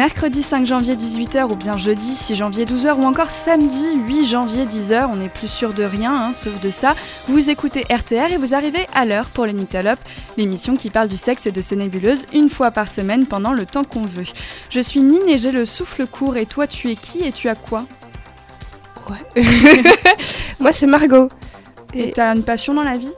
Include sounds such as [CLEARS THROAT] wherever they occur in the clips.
mercredi 5 janvier 18h ou bien jeudi 6 janvier 12h ou encore samedi 8 janvier 10h, on n'est plus sûr de rien, hein, sauf de ça. Vous écoutez RTR et vous arrivez à l'heure pour les Nyctalopes, l'émission qui parle du sexe et de ses nébuleuses une fois par semaine pendant le temps qu'on veut. Je suis Nine et j'ai le souffle court et toi tu es qui et tu as quoi? Ouais. [LAUGHS] Moi c'est Margot. Et t'as une passion dans la vie?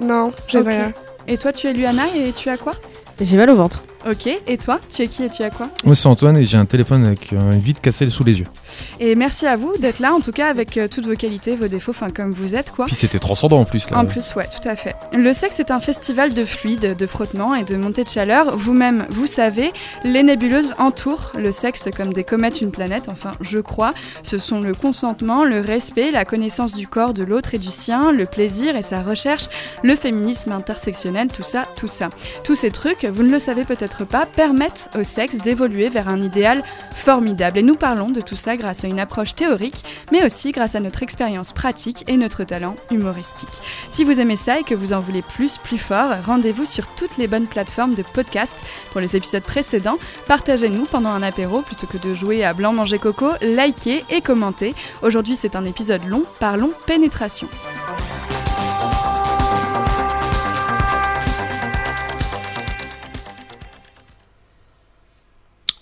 Non, j'ai rien. Et toi tu es Luana et tu as quoi? J'ai mal au ventre. Ok, et toi Tu es qui et tu as quoi? Moi c'est Antoine et j'ai un téléphone avec une vitre cassée sous les yeux. Et merci à vous d'être là, en tout cas avec euh, toutes vos qualités, vos défauts, enfin comme vous êtes quoi. Puis c'était transcendant en plus là. En plus, ouais, tout à fait. Le sexe est un festival de fluides, de frottements et de montées de chaleur. Vous-même, vous savez, les nébuleuses entourent le sexe comme des comètes une planète, enfin, je crois. Ce sont le consentement, le respect, la connaissance du corps de l'autre et du sien, le plaisir et sa recherche, le féminisme intersectionnel, tout ça, tout ça. Tous ces trucs, vous ne le savez peut-être pas, permettent au sexe d'évoluer vers un idéal formidable. Et nous parlons de tout ça grâce à une approche théorique, mais aussi grâce à notre expérience pratique et notre talent humoristique. Si vous aimez ça et que vous en voulez plus, plus fort, rendez-vous sur toutes les bonnes plateformes de podcast pour les épisodes précédents. Partagez-nous pendant un apéro plutôt que de jouer à blanc manger coco, likez et commentez. Aujourd'hui, c'est un épisode long, parlons pénétration.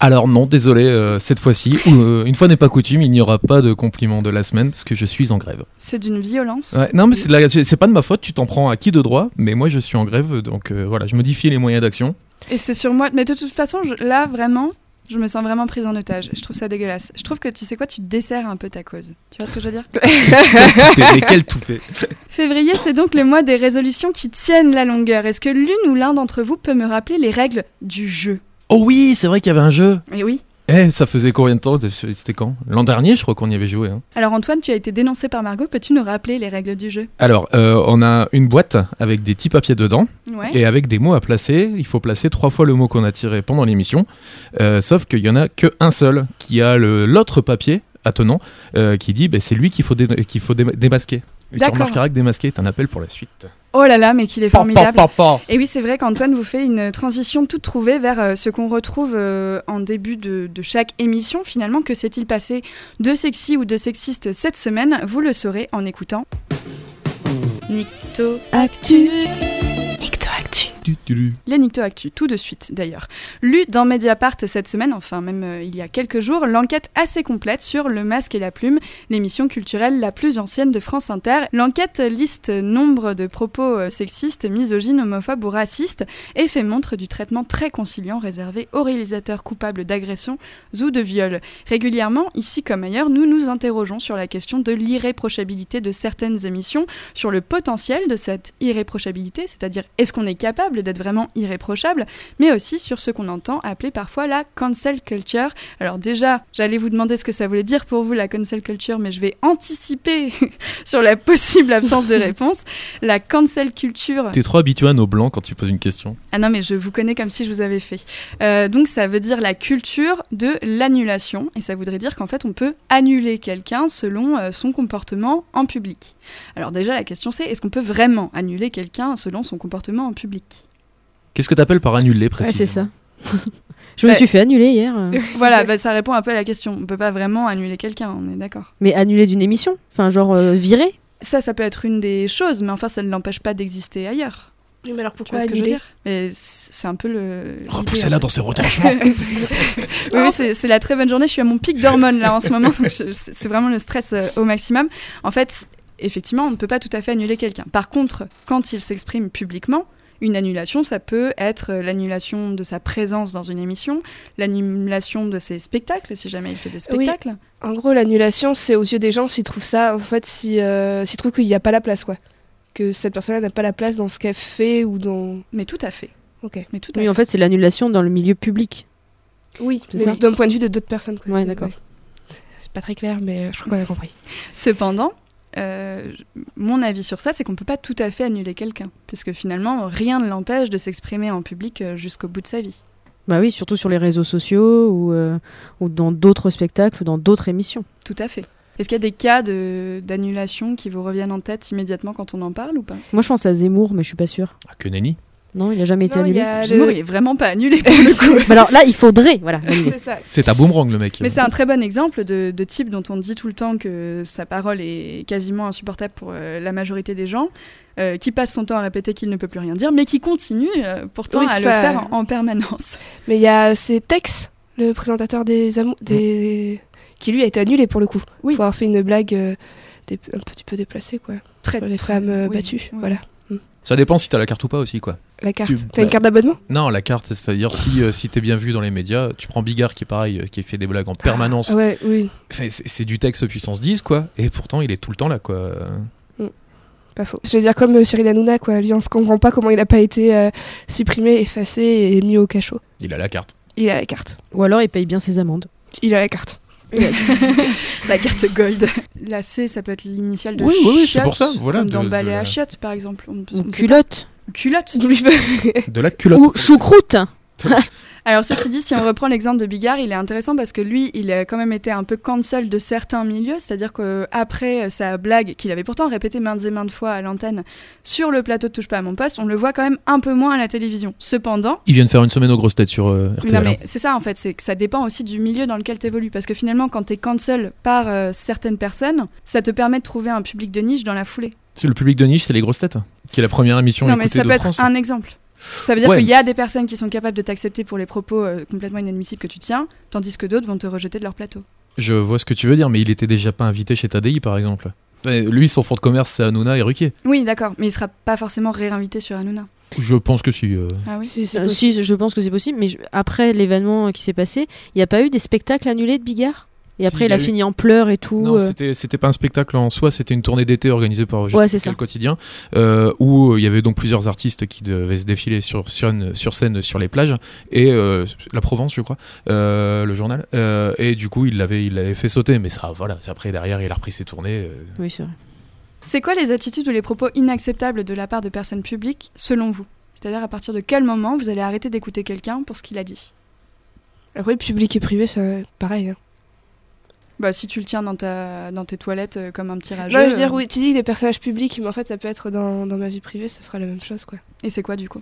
Alors non, désolé, euh, cette fois-ci, euh, une fois n'est pas coutume, il n'y aura pas de compliment de la semaine parce que je suis en grève. C'est d'une violence. Ouais, non mais c'est de la- c'est c'est pas de ma faute, tu t'en prends à qui de droit, mais moi je suis en grève, donc euh, voilà, je modifie les moyens d'action. Et c'est sur moi. Mais de toute façon, je- là, vraiment, je me sens vraiment prise en otage. Je trouve ça dégueulasse. Je trouve que, tu sais quoi, tu desserres un peu ta cause. Tu vois ce que je veux dire? Mais quel toupé [LAUGHS] Février, c'est donc le mois des résolutions qui tiennent la longueur. Est-ce que l'une ou l'un d'entre vous peut me rappeler les règles du jeu? Oh oui, c'est vrai qu'il y avait un jeu Eh oui. Eh, ça faisait combien de temps C'était quand? L'an dernier, je crois qu'on y avait joué. hein. Alors Antoine, tu as été dénoncé par Margot. Peux-tu nous rappeler les règles du jeu? Alors, euh, on a une boîte avec des petits papiers dedans Ouais. et avec des mots à placer. Il faut placer trois fois le mot qu'on a tiré pendant l'émission. Euh, sauf qu'il y en a que un seul qui a l'autre papier attenant euh, qui dit ben, c'est lui qu'il faut, dé- faut dé- démasquer. Et tu remarqueras que démasquer est un appel pour la suite. Oh là là, mais qu'il est pa, formidable. pa, pa. Et oui, c'est vrai qu'Antoine vous fait une transition toute trouvée vers euh, ce qu'on retrouve euh, en début de, de chaque émission. Finalement, que s'est-il passé de sexy ou de sexiste cette semaine? Vous le saurez en écoutant. Nicto Actu. Nicto Actu. Tu, tu, tu. Les Nicto Actu, tout de suite d'ailleurs. Lu dans Mediapart cette semaine, enfin même euh, il y a quelques jours, l'enquête assez complète sur Le Masque et la Plume, l'émission culturelle la plus ancienne de France Inter. L'enquête liste nombre de propos euh, sexistes, misogynes, homophobes ou racistes et fait montre du traitement très conciliant réservé aux réalisateurs coupables d'agressions ou de viols. Régulièrement, ici comme ailleurs, nous nous interrogeons sur la question de l'irréprochabilité de certaines émissions, sur le potentiel de cette irréprochabilité, c'est-à-dire est-ce qu'on est capable d'être vraiment irréprochable, mais aussi sur ce qu'on entend appeler parfois la cancel culture. Alors déjà, j'allais vous demander ce que ça voulait dire pour vous la cancel culture, mais je vais anticiper [LAUGHS] sur la possible absence de réponse. La cancel culture, T'es trop habitué à nos blancs quand tu poses une question. ah non, mais je vous connais comme si je vous avais fait. Euh, donc ça veut dire la culture de l'annulation, et ça voudrait dire qu'en fait on peut annuler quelqu'un selon euh, son comportement en public. Alors déjà la question c'est, est-ce qu'on peut vraiment annuler quelqu'un selon son comportement en public? Qu'est-ce que t'appelles par annuler Ouais, précisément c'est ça. [LAUGHS] Je me Bah- suis fait annuler hier. euh. [LAUGHS] Voilà, bah, ça répond un peu à la question. On peut pas vraiment annuler quelqu'un, on est d'accord. Mais annuler d'une émission Enfin, genre euh, virer Ça, ça peut être une des choses, mais enfin ça ne l'empêche pas d'exister ailleurs. Oui, mais alors Tu pourquoi vois ce que je veux dire? Mais c'est un peu le... Repoussez-la en dans ses [LAUGHS] retranchements Oui, oui, c'est la très bonne journée. Je suis à mon pic d'hormones là en ce moment. C'est vraiment le stress euh, au maximum. En fait, effectivement, on ne peut pas tout à fait annuler quelqu'un. Par contre, quand il s'exprime publiquement, une annulation, ça peut être euh, l'annulation de sa présence dans une émission, l'annulation de ses spectacles, si jamais il fait des Oui. spectacles. En gros, l'annulation, c'est aux yeux des gens s'ils trouvent ça, en fait, si, euh, s'ils trouvent qu'il n'y a pas la place, quoi. Que cette personne-là n'a pas la place dans ce qu'elle fait ou dans. Mais tout à fait. Ok. Mais tout à Oui, fait. en fait, c'est l'annulation dans le milieu public. Oui, d'un point de vue de d'autres personnes. quoi. Ouais, C'est- d'accord. C'est pas très clair, mais je crois qu'on a compris. Cependant, euh, mon avis sur ça, c'est qu'on ne peut pas tout à fait annuler quelqu'un, puisque finalement, rien ne l'empêche de s'exprimer en public euh, jusqu'au bout de sa vie. Bah oui, surtout sur les réseaux sociaux ou, euh, ou dans d'autres spectacles ou dans d'autres émissions. Tout à fait. Est-ce qu'il y a des cas de- d'annulation qui vous reviennent en tête immédiatement quand on en parle ou pas? Moi, je pense à Zemmour, mais je suis pas sûre. Ah, Que nenni Non, il a jamais été Non, annulé. Zemmour, le- il est vraiment pas annulé pour [LAUGHS] le coup. Alors là, il faudrait, voilà. C'est ça. C'est à boomerang le mec. Mais c'est un très bon exemple de, de type dont on dit tout le temps que sa parole est quasiment insupportable pour euh, la majorité des gens, euh, qui passe son temps à répéter qu'il ne peut plus rien dire, mais qui continue euh, pourtant Oui, à le ça- faire en, en permanence. Mais il y a c'est Tex, le présentateur des Amou- des qui lui a été annulé pour le coup. Oui. Pour avoir fait une blague euh, un petit peu déplacée quoi. Très, Sur les très- femmes euh, oui, battues. oui. Ça dépend si t'as la carte ou pas aussi, quoi. La carte. Tu- T'as une bah- carte d'abonnement? Non, la carte, c'est-à-dire si, euh, si t'es bien vu dans les médias, tu prends Bigard qui est pareil, euh, qui fait des blagues en permanence. Ah ouais, oui, Enfin, c'est c'est du texte puissance 10, quoi. Et pourtant, il est tout le temps là, quoi. pas faux. Je veux dire comme euh, Cyril Hanouna quoi, lui on se comprend pas comment il a pas été euh, supprimé, effacé et mis au cachot. Il a la carte. Il a la carte. Ou alors, il paye bien ses amendes. Il a la carte. [LAUGHS] La carte gold. La C, ça peut être l'initiale de Oui, oui, oui, c'est chiotte, pour ça, voilà, Comme de- dans de balai la- à chiottes, par exemple. On- on Ou peut culotte. Culotte. De la culotte. Ou choucroute. Alors ceci dit, si on reprend l'exemple de Bigard, il est intéressant parce que lui, il a quand même été un peu cancel de certains milieux, c'est-à-dire qu'après sa blague, qu'il avait pourtant répétée maintes et maintes fois à l'antenne sur le plateau de Touche pas à mon poste, on le voit quand même un peu moins à la télévision. Cependant, Il vient de faire une semaine aux grosses têtes sur euh, RTL. non hein. mais c'est ça en fait, c'est que ça dépend aussi du milieu dans lequel tu évolues, parce que finalement quand tu es cancel par euh, certaines personnes, ça te permet de trouver un public de niche dans la foulée. C'est le public de niche, c'est les grosses têtes, qui est la première émission non mais ça de peut être un exemple. Ça veut dire Ouais. qu'il y a des personnes qui sont capables de t'accepter pour les propos euh, complètement inadmissibles que tu tiens, tandis que d'autres vont te rejeter de leur plateau. Je vois ce que tu veux dire, mais il était déjà pas invité chez Tadi, par exemple. Et lui, son fond de commerce, c'est Hanouna et Ruquier. Oui, d'accord, mais il sera pas forcément réinvité sur Hanouna. Je pense que si. euh, Ah oui. Si, c'est Euh, possible. si, je pense que c'est possible, mais je- après l'événement qui s'est passé, il n'y a pas eu des spectacles annulés de Bigard? Et Si, après, il a a eu- fini en pleurs et tout. Non, euh. c'était c'était pas un spectacle en soi, c'était une tournée d'été organisée par je Ouais, ça. quotidien, euh, où il y avait donc plusieurs artistes qui devaient se défiler sur, sur, une- sur scène sur les plages, et euh, la Provence, je crois, euh, le journal, euh, et du coup, il l'avait il l'avait fait sauter, mais ça, voilà, c'est après, derrière, il a repris ses tournées. euh. Oui, c'est vrai. C'est quoi les attitudes ou les propos inacceptables de la part de personnes publiques, selon vous? C'est-à-dire à partir de quel moment vous allez arrêter d'écouter quelqu'un pour ce qu'il a dit? Après, public et privé, c'est pareil. hein. Bah si tu le tiens dans, ta, dans tes toilettes euh, comme un petit rageux. Non, je veux dire, euh, oui, tu dis des personnages publics, mais en fait, ça peut être dans, dans ma vie privée, ce sera la même chose, quoi. Et c'est quoi du coup?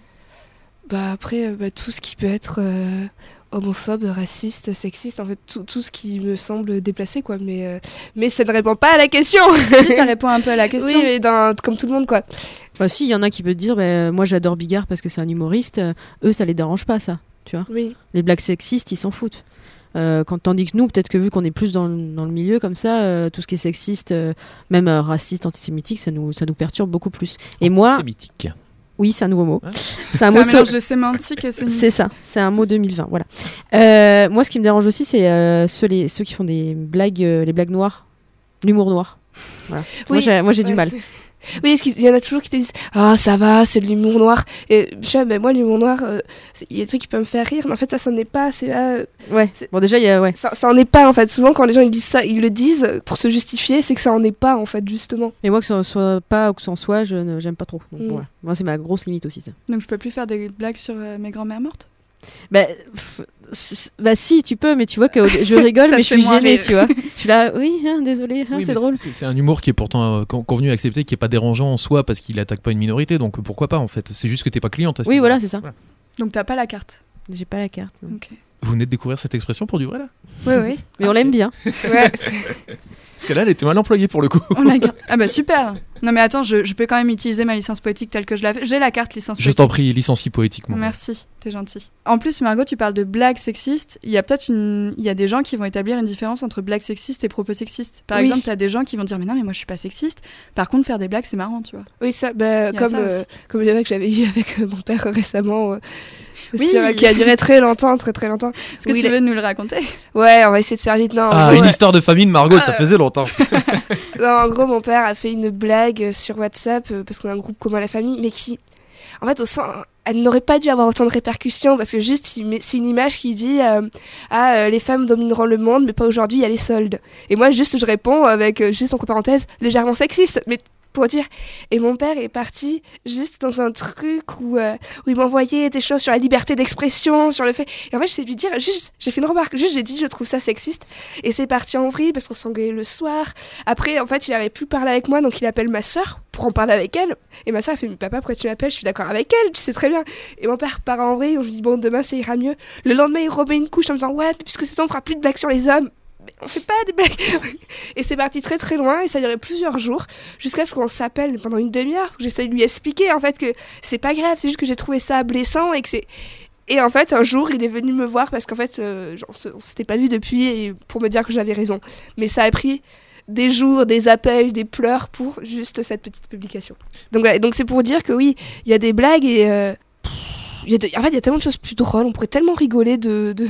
Bah après, euh, bah, tout ce qui peut être euh, homophobe, raciste, sexiste, en fait, tout, tout ce qui me semble déplacé, quoi. Mais, euh, mais ça ne répond pas à la question. [LAUGHS] Si ça répond un peu à la question. Oui, mais dans, comme tout le monde, quoi. Bah, si, il y en a qui peuvent te dire, bah, moi j'adore Bigard parce que c'est un humoriste. euh, eux, ça les dérange pas, ça. Oui. Les blagues sexistes, ils s'en foutent. Euh, quand, tandis que nous, peut-être que vu qu'on est plus dans, le- dans le milieu comme ça, euh, tout ce qui est sexiste, euh, même euh, raciste, antisémitique, ça nous, ça nous perturbe beaucoup plus. Et moi, Antisémitique. oui, c'est un nouveau mot. C'est un un mot so- mélange de sémantique et sémantique. C'est ça, c'est un mot 2020, voilà. Euh, moi, ce qui me dérange aussi, c'est euh, ceux, les, ceux qui font des blagues, euh, les blagues noires, l'humour noir. Voilà. Moi, Oui. j'ai, moi, j'ai du mal. [LAUGHS] Oui, parce qu'il y en a toujours qui te disent Ah, ça va, c'est de l'humour noir. Et je sais, ben, moi, l'humour noir, euh, il y a des trucs qui peuvent me faire rire, mais en fait, ça, ça n'est pas. C'est, euh, Ouais. Bon, déjà, il y a, ouais. ça, ça en est pas, en fait. Souvent, quand les gens ils disent ça, ils le disent pour se justifier, c'est que ça en est pas, en fait, justement. Mais moi, que ça soit pas ou que ça en soit, je ne, j'aime pas trop. Donc, Mm. voilà. Moi, c'est ma grosse limite aussi, ça. Donc je peux plus faire des blagues sur euh, mes grand-mères mortes? Bah, pff, bah, si, tu peux, mais tu vois que je rigole, [LAUGHS] mais je suis gênée, tu vois. [LAUGHS] Je suis là, oui, hein, désolé, hein, Oui, c'est drôle. C'est un humour qui est pourtant euh, con- convenu, accepté, qui est pas dérangeant en soi parce qu'il attaque pas une minorité, donc pourquoi pas en fait C'est juste que t'es pas cliente. à ce Oui, voilà, c'est ça. Donc t'as pas la carte. J'ai pas la carte. Vous venez de découvrir cette expression pour du vrai là? Oui, oui. Mais on l'aime bien. Ouais, [LAUGHS] Parce que là, elle était mal employée pour le coup. On la garde. [LAUGHS] Ah bah super Non mais attends, je, je peux quand même utiliser ma licence poétique telle que je l'avais. J'ai la carte licence Je poétique. t'en prie, licencie poétiquement. Merci, t'es gentil. En plus, Margot, tu parles de blagues sexistes. Il y a peut-être une, il y a des gens qui vont établir une différence entre blagues sexistes et propos sexistes. Par Oui. exemple, t'as des gens qui vont dire mais non, mais moi je suis pas sexiste. Par contre, faire des blagues, c'est marrant, tu vois. oui, ça, bah, Il y a comme, ça euh, comme le débat que j'avais eu [LAUGHS] avec euh, mon père récemment. euh, Oui. sur- qui a duré très longtemps, très très longtemps. Est-ce que Oui, tu veux nous le raconter? Ouais, on va essayer de faire vite. Non, Ah, gros, une euh, histoire de famille de Margot, ça faisait longtemps. [LAUGHS] Non, en gros, mon père a fait une blague sur WhatsApp euh, parce qu'on a un groupe commun à la famille, mais qui, en fait, au sens, elle n'aurait pas dû avoir autant de répercussions parce que juste, c'est une image qui dit euh, ah euh, les femmes domineront le monde, mais pas aujourd'hui, il y a les soldes. Et moi, juste, je réponds avec euh, juste entre parenthèses légèrement sexiste, mais pour dire. Et mon père est parti juste dans un truc où, euh, où il m'envoyait des choses sur la liberté d'expression, sur le fait. Et en fait, je lui dire, juste, j'ai fait une remarque, juste j'ai dit, je trouve ça sexiste. Et c'est parti en vrille parce qu'on s'engueulait le soir. Après, en fait, il avait plus parler avec moi, donc il appelle ma soeur pour en parler avec elle. Et ma soeur, elle fait, mais papa, pourquoi tu m'appelles Je suis d'accord avec elle, tu sais très bien. Et mon père part en vrille, on lui dit, bon, demain, ça ira mieux. Le lendemain, il remet une couche en me disant, ouais, puisque c'est ça, on fera plus de blagues sur les hommes on fait pas des blagues. [LAUGHS] et c'est parti très très loin et ça durait plusieurs jours jusqu'à ce qu'on s'appelle pendant une demi-heure. J'essaie de lui expliquer en fait que c'est pas grave, c'est juste que j'ai trouvé ça blessant et que c'est. Et en fait, un jour, il est venu me voir parce qu'en fait, euh, on s'était pas vu depuis et pour me dire que j'avais raison. Mais ça a pris des jours, des appels, des pleurs pour juste cette petite publication. Donc voilà, donc c'est pour dire que oui, il y a des blagues et euh, y a en fait, il y a tellement de choses plus drôles. On pourrait tellement rigoler de, de,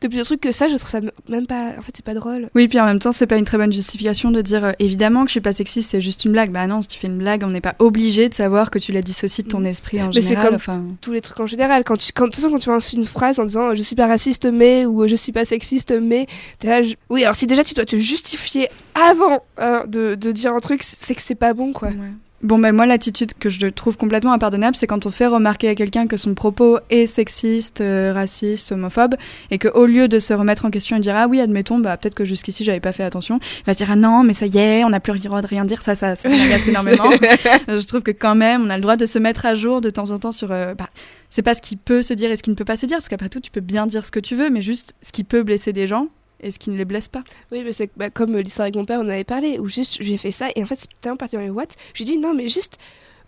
de, plusieurs trucs que ça. Je trouve ça même pas. En fait, c'est pas drôle. Oui, puis en même temps, c'est pas une très bonne justification de dire euh, évidemment que je suis pas sexiste, c'est juste une blague. Bah non, si tu fais une blague, on n'est pas obligé de savoir que tu la dissocies de ton mm. esprit en mais général. Mais c'est comme tous les trucs en général. Quand tu, quand, de toute façon, quand tu lances une phrase en disant je suis pas raciste mais ou je suis pas sexiste mais, là, oui. Alors si déjà tu dois te justifier avant hein, de, de, dire un truc, c'est que c'est pas bon, quoi. Bon, ben moi, l'attitude que je trouve complètement impardonnable, c'est quand on fait remarquer à quelqu'un que son propos est sexiste, euh, raciste, homophobe, et qu'au lieu de se remettre en question et dire ah oui, admettons, bah peut-être que jusqu'ici j'avais pas fait attention, il va se dire ah non, mais ça y est, on n'a plus le droit de rien dire, ça, ça, ça [LAUGHS] m'agace énormément. [LAUGHS] je trouve que quand même, on a le droit de se mettre à jour de temps en temps sur. Euh, bah, c'est pas ce qui peut se dire et ce qui ne peut pas se dire, parce qu'après tout, tu peux bien dire ce que tu veux, mais juste ce qui peut blesser des gens et ce qui ne les blesse pas. Oui, mais c'est bah, comme l'histoire avec mon père, on avait parlé, où juste j'ai fait ça, et en fait, c'est tellement parti dans les watts, je lui ai dit non, mais juste,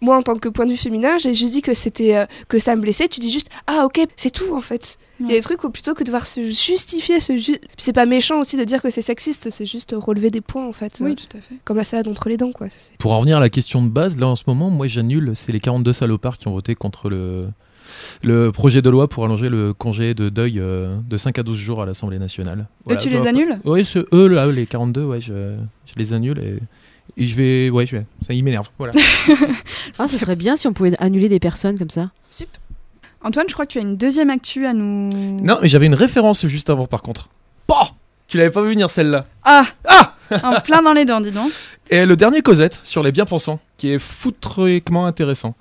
moi en tant que point de vue féminin, j'ai juste dit que c'était euh, que ça me blessait, tu dis juste ah ok, c'est tout en fait. Il y a des trucs où plutôt que de devoir se justifier, se c'est pas méchant aussi de dire que c'est sexiste, c'est juste relever des points en fait. Oui, tout à fait. Comme la salade entre les dents quoi. Pour en revenir à la question de base, là en ce moment, moi j'annule, c'est les 42 salopards qui ont voté contre le le projet de loi pour allonger le congé de deuil euh, de 5 à 12 jours à l'Assemblée nationale. eux, tu les annules Oui, eux, là, les 42, ouais, je, je les annule et, je vais. Ouais, je vais. Ça, il m'énerve. Voilà. [LAUGHS] ah, ce [LAUGHS] serait bien si on pouvait annuler des personnes comme ça. Super. Antoine, je crois que tu as une deuxième actu à nous. Non, mais j'avais une référence juste avant, par contre. Bah Tu l'avais pas vu venir celle-là. Ah Ah [LAUGHS] En plein dans les dents, dis donc. Et le dernier Cosette sur les bien-pensants, qui est foutriquement intéressant.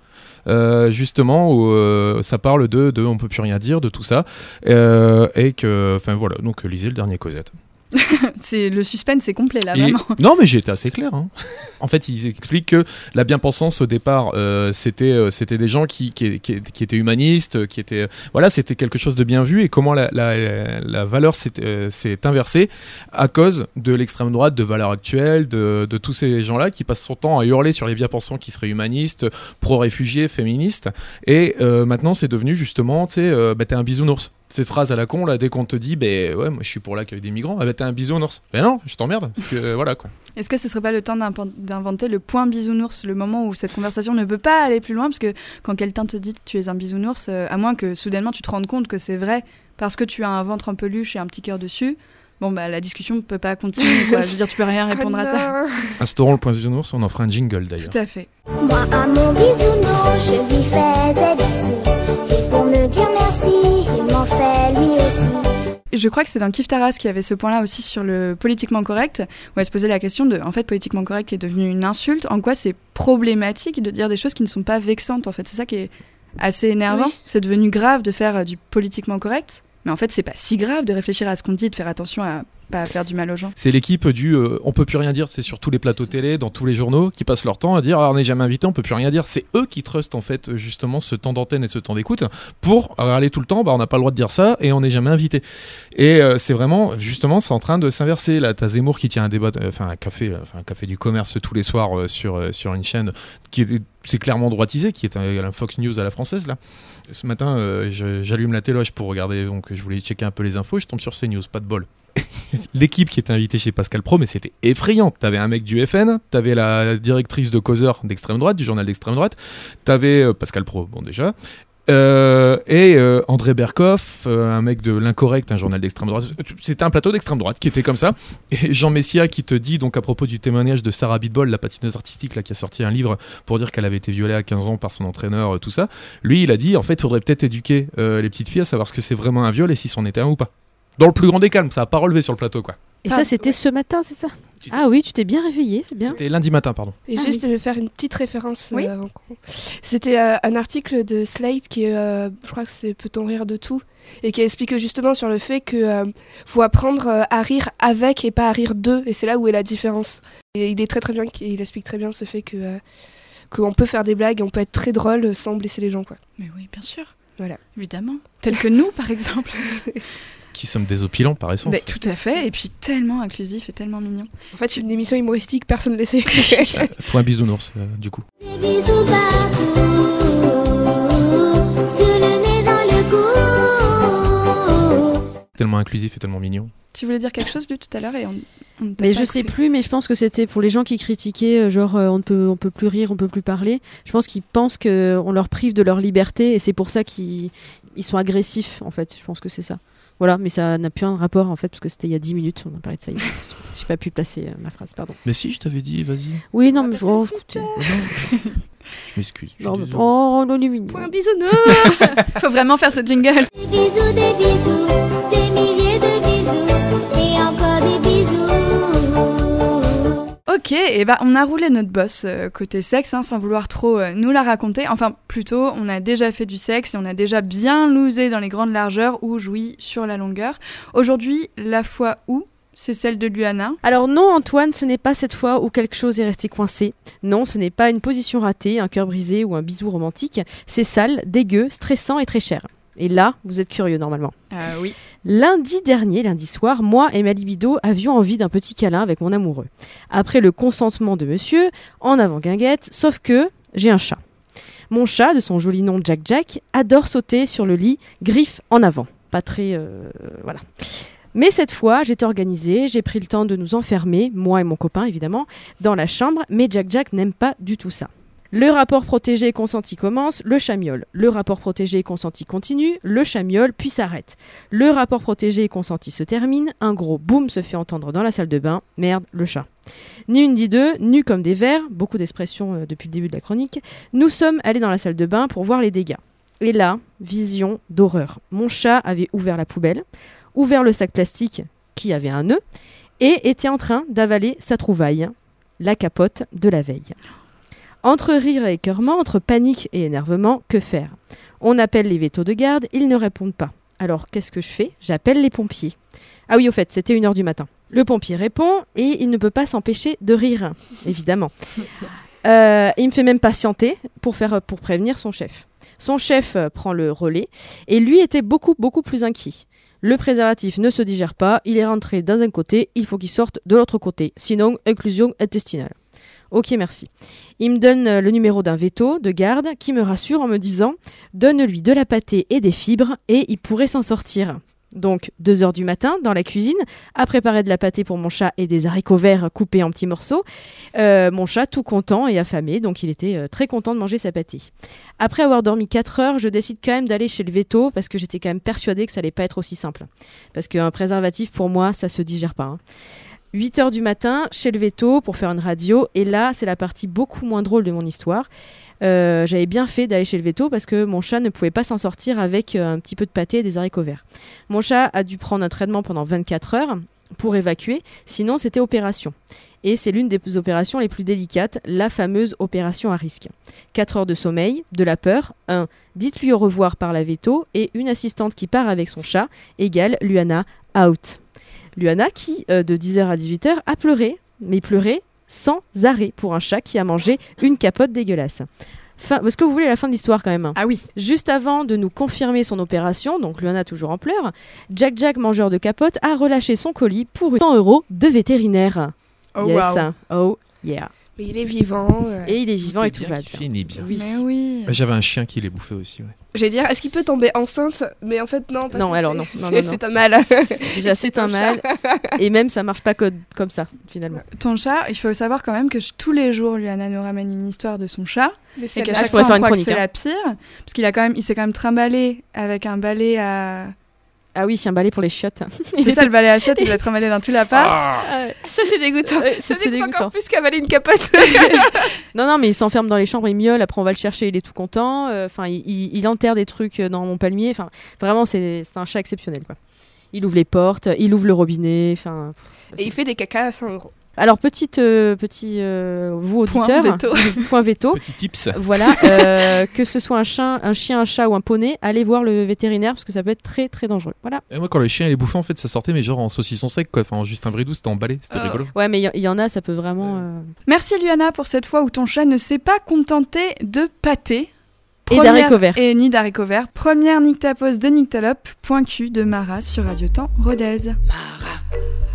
Euh, justement où euh, ça parle de, de on peut plus rien dire de tout ça. Euh, et que enfin voilà. Donc lisez le dernier Cosette [LAUGHS] c'est le suspense c'est complet là, vraiment. Non, mais j'ai été assez clair. Hein. En fait, ils expliquent que la bien-pensance au départ, euh, c'était euh, c'était des gens qui, qui, qui, étaient humanistes, qui étaient voilà, c'était quelque chose de bien vu et comment la, la, la valeur s'est euh, inversée à cause de l'extrême droite, de valeurs actuelles, de, de tous ces gens-là qui passent son temps à hurler sur les bien-pensants qui seraient humanistes, pro-réfugiés, féministes. Et maintenant, c'est devenu justement, tu sais, bah, t'es un bisounours cette phrase à la con là dès qu'on te dit ben ouais moi je suis pour l'accueil des migrants ah ben un bisounours. Ben non je t'emmerde parce que euh, voilà quoi. Est-ce que ce serait pas le temps d'inventer le point bisounours le moment où cette conversation ne peut pas aller plus loin? Parce que quand quelqu'un te dit que tu es un bisounours euh, à moins que soudainement tu te rendes compte que c'est vrai parce que tu as un ventre un peu luche et un petit cœur dessus bon bah la discussion ne peut pas continuer quoi. je veux dire tu peux rien [LAUGHS] répondre à ça instaurons le point bisounours on en fera un jingle d'ailleurs tout à fait moi à mon bisounours je lui fais des bisous et pour me dire merci je crois que c'est dans Kif Taras qui avait ce point-là aussi sur le politiquement correct, où elle se posait la question de, en fait, politiquement correct est devenu une insulte. En quoi c'est problématique de dire des choses qui ne sont pas vexantes, en fait? C'est ça qui est assez énervant. C'est devenu grave de faire euh, du politiquement correct, mais en fait, c'est pas si grave de réfléchir à ce qu'on dit, de faire attention à pas faire du mal aux gens. C'est l'équipe du euh, on peut plus rien dire, c'est sur tous les plateaux télé, dans tous les journaux, qui passent leur temps à dire ah, on n'est jamais invité, on peut plus rien dire. C'est eux qui trustent en fait justement ce temps d'antenne et ce temps d'écoute pour aller tout le temps, bah, on n'a pas le droit de dire ça et on n'est jamais invité. Et euh, c'est vraiment justement c'est en train de s'inverser. Là, t'as Zemmour qui tient un débat, enfin un café, enfin un café du commerce tous les soirs euh, sur sur une chaîne qui est c'est clairement droitisé, qui est un, Fox News à la française là. Ce matin, j'allume la téloge pour regarder, donc je voulais checker un peu les infos, je tombe sur CNews, pas de bol. [LAUGHS] l'équipe qui était invitée chez Pascal Pro, mais c'était effrayant. T'avais un mec du FN, t'avais la directrice de causeur d'extrême droite, du journal d'extrême droite, t'avais euh, Pascal Pro, bon déjà, euh, et euh, André Berkoff, un mec de l'incorrect, un journal d'extrême droite. C'était un plateau d'extrême droite qui était comme ça. [LAUGHS] Et Jean Messia qui te dit, donc à propos du témoignage de Sarah Bidbol, la patineuse artistique là, qui a sorti un livre pour dire qu'elle avait été violée à 15 ans par son entraîneur, tout ça. Lui, il a dit, en fait, il faudrait peut-être éduquer les petites filles à savoir ce que c'est vraiment un viol et si c'en était un ou pas dans le plus grand des calmes. Ça a pas relevé sur le plateau, quoi. Et ça, c'était ce matin, c'est ça Ah oui, tu t'es bien réveillé, c'est bien. C'était lundi matin, pardon. Et Ah juste, je vais faire une petite référence. euh, Oui. avant qu'on- C'était euh, un article de Slate qui est, euh, je crois que c'est Peut-on rire de tout et qui explique justement sur le fait que euh, faut apprendre euh, à rire avec et pas à rire de, et c'est là où est la différence. Et il est très très bien, il explique très bien ce fait que euh, qu'on peut faire des blagues, on peut être très drôle sans blesser les gens quoi. Mais oui, bien sûr. Voilà. Évidemment. Tel que nous, par exemple. [LAUGHS] Qui sommes désopilants par essence. Mais tout à fait. Et puis tellement inclusif et tellement mignon. En fait, c'est une émission humoristique, personne ne le sait. [LAUGHS] Point bisounours, euh, du coup. Des bisous partout, sous le nez dans le cou. Tellement inclusif et tellement mignon. Tu voulais dire quelque chose, lui, tout à l'heure et on, Mais je sais écouté. plus, mais je pense que c'était pour les gens qui critiquaient, euh, genre euh, on ne peut, on peut plus rire, on peut plus parler. Je pense qu'ils pensent que on leur prive de leur liberté et c'est pour ça qu'ils ils sont agressifs en fait. Je pense que c'est ça. Voilà, mais ça n'a plus un rapport en fait parce que c'était il y a 10 minutes, on a parlé de ça. [LAUGHS] J'ai pas pu placer euh, ma phrase, pardon. Mais si, je t'avais dit, vas-y. Oui, non, va mais passer je oh. Je m'excuse. je suis Non, mais- désolé. Oh, il est mignon. Point bisounours [LAUGHS] Faut vraiment faire ce jingle. Des bisous, des bisous, des Ok, et bah on a roulé notre boss euh, côté sexe hein, sans vouloir trop euh, nous la raconter. Enfin, plutôt, on a déjà fait du sexe et on a déjà bien lousé dans les grandes largeurs ou joui sur la longueur. Aujourd'hui, la fois où, c'est celle de Luana. Alors non, Antoine, ce n'est pas cette fois où quelque chose est resté coincé. Non, ce n'est pas une position ratée, un cœur brisé ou un bisou romantique. C'est sale, dégueu, stressant et très cher. Et là, vous êtes curieux normalement. Ah oui. Lundi dernier, lundi soir, moi et ma libido avions envie d'un petit câlin avec mon amoureux. Après le consentement de monsieur, en avant guinguette, sauf que j'ai un chat. Mon chat, de son joli nom Jack Jack, adore sauter sur le lit, griffe en avant. Pas très... euh, voilà. Mais cette fois, j'étais organisée, j'ai pris le temps de nous enfermer, moi et mon copain évidemment, dans la chambre, mais Jack Jack n'aime pas du tout ça. Le rapport protégé consenti commence, le chat miaule. Le rapport protégé consenti continue, le chat miaule puis s'arrête. Le rapport protégé et consenti se termine, un gros boum se fait entendre dans la salle de bain, merde, le chat. Ni une ni deux, nus comme des vers, beaucoup d'expressions euh, depuis le début de la chronique, nous sommes allés dans la salle de bain pour voir les dégâts. Et là, vision d'horreur. Mon chat avait ouvert la poubelle, ouvert le sac plastique qui avait un nœud, et était en train d'avaler sa trouvaille, la capote de la veille. Entre rire et écœurement, entre panique et énervement, que faire? On appelle les vétos de garde, ils ne répondent pas. Alors qu'est-ce que je fais? J'appelle les pompiers. Ah oui, au fait, c'était une heure du matin. Le pompier répond et il ne peut pas s'empêcher de rire, évidemment. [LAUGHS] Euh, il me fait même patienter pour, faire, pour prévenir son chef. Son chef euh, prend le relais et lui était beaucoup, beaucoup plus inquiet. Le préservatif ne se digère pas, il est rentré dans un côté, il faut qu'il sorte de l'autre côté, sinon inclusion intestinale. Ok, merci. Il me donne euh, le numéro d'un veto de garde qui me rassure en me disant Donne-lui de la pâtée et des fibres et il pourrait s'en sortir. Donc, 2 heures du matin, dans la cuisine, à préparer de la pâtée pour mon chat et des haricots verts coupés en petits morceaux. Euh, mon chat, tout content et affamé, donc il était euh, très content de manger sa pâtée. Après avoir dormi 4 heures, je décide quand même d'aller chez le veto parce que j'étais quand même persuadée que ça allait pas être aussi simple. Parce qu'un préservatif, pour moi, ça se digère pas. hein. 8 heures du matin, chez le veto pour faire une radio, et là, c'est la partie beaucoup moins drôle de mon histoire. Euh, J'avais bien fait d'aller chez le veto parce que mon chat ne pouvait pas s'en sortir avec euh, un petit peu de pâté et des haricots verts. Mon chat a dû prendre un traitement pendant 24 heures pour évacuer, sinon c'était opération. Et c'est l'une des opérations les plus délicates, la fameuse opération à risque. 4 heures de sommeil, de la peur, un dites-lui au revoir par la veto et une assistante qui part avec son chat égale Luana out. Luana qui, euh, de 10h à 18h, a pleuré, mais pleuré sans arrêt pour un chat qui a mangé une capote dégueulasse. Fin, est-ce que vous voulez la fin de l'histoire quand même? Ah oui. Juste avant de nous confirmer son opération, donc Luana toujours en pleurs, Jack Jack, mangeur de capote, a relâché son colis pour 100 euros de vétérinaire. Oh yes. wow. Oh yeah. Mais il est vivant. euh. Et il est vivant et tout bien va bien. finit bien. Oui. Mais oui. J'avais un chien qui les bouffait aussi. Ouais. J'allais dire, est-ce qu'il peut tomber enceinte? Mais en fait, non. parce Non, que alors non, [LAUGHS] non, c'est- non, non. C'est un mal. [LAUGHS] Déjà, c'est un mal. [LAUGHS] Et même, ça marche pas co- comme ça, finalement. Ton chat, il faut savoir quand même que je- tous les jours, Luana nous ramène une histoire de son chat. Mais Et c'est qu'à chaque je pourrais fois, faire on une croit que chronique, c'est la pire. Parce qu'il a quand même, il s'est quand même trimballé avec un balai à. Ah oui, c'est un balai pour les chiottes. [LAUGHS] C'est ça le balai à chiottes, il doit être trimballé dans tout l'appart. Ah, Ça, c'est dégoûtant. Ouais, Ça c'est dégoûte dégoûtant. encore plus qu'avaler une capote. [LAUGHS] [LAUGHS] Non, non, mais il s'enferme dans les chambres, il miaule, après on va le chercher, il est tout content. Euh, Enfin, il, il- il enterre des trucs dans mon palmier. Enfin, vraiment, c'est c'est un chat exceptionnel, quoi. Il ouvre les portes, il ouvre le robinet. Enfin, Et il fait des cacas à 100 euros. Alors petite, euh, petit, euh, vous Point auditeurs, veto. [LAUGHS] point veto. Petit tips. Voilà, euh, [LAUGHS] que ce soit un chien, un chien, un chat ou un poney, allez voir le vétérinaire parce que ça peut être très très dangereux. Voilà. Et moi, quand le chien il est bouffé, en fait, ça sortait, mais genre en saucisson sec, quoi. Enfin, en juste un bridou, c'était emballé. C'était Ah. rigolo. Ouais, mais il y, y en a, ça peut vraiment. euh, Merci Luana pour cette fois où ton chat ne s'est pas contenté de pâté. Et d'haricots verts. Et ni d'haricots verts. Première Nyctapos de Nyctalope, point Q de Mara sur Radio Temps Rodez. Fous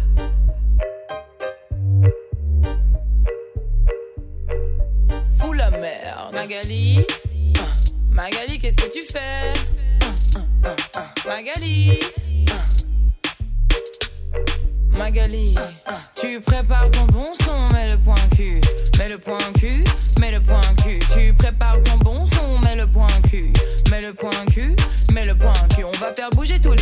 Magali, Magali, qu'est-ce que tu fais? Magali. Magali, tu prépares ton bon son, mets le point cul, mets le point cul, mets le point cul. Tu prépares ton bon son, mets le point cul, mets le point cul, mets le point cul. On va faire bouger tous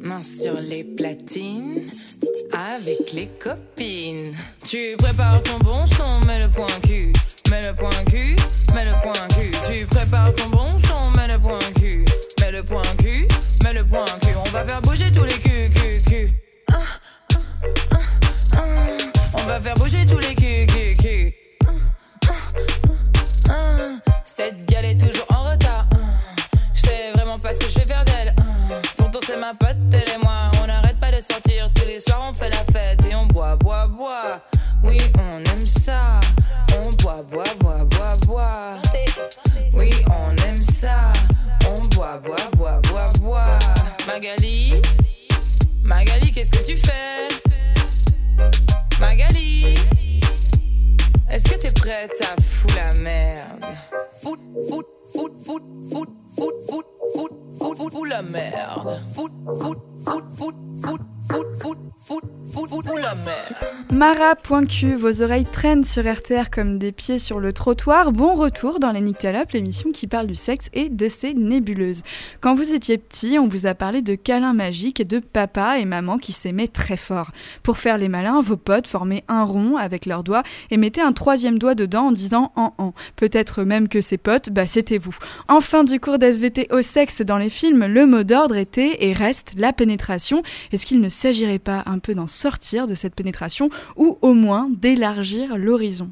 main sur les platines, avec les copines. Tu prépares ton bon Mara.q, vos oreilles traînent sur RTR comme des pieds sur le trottoir. Bon retour dans les Nyctalopes, l'émission qui parle du sexe et de ses nébuleuses. Quand vous étiez petit, on vous a parlé de câlins magiques et de papa et maman qui s'aimaient très fort. Pour faire les malins, vos potes formaient un rond avec leurs doigts et mettaient un troisième doigt dedans en disant en en. Peut-être même que ces potes, bah c'était vous. En fin du cours d'SVT au sexe dans les films, le mot d'ordre était et reste la pénétration. Est-ce qu'il ne s'agirait pas un peu d'en sortir de cette pénétration ou au moins d'élargir l'horizon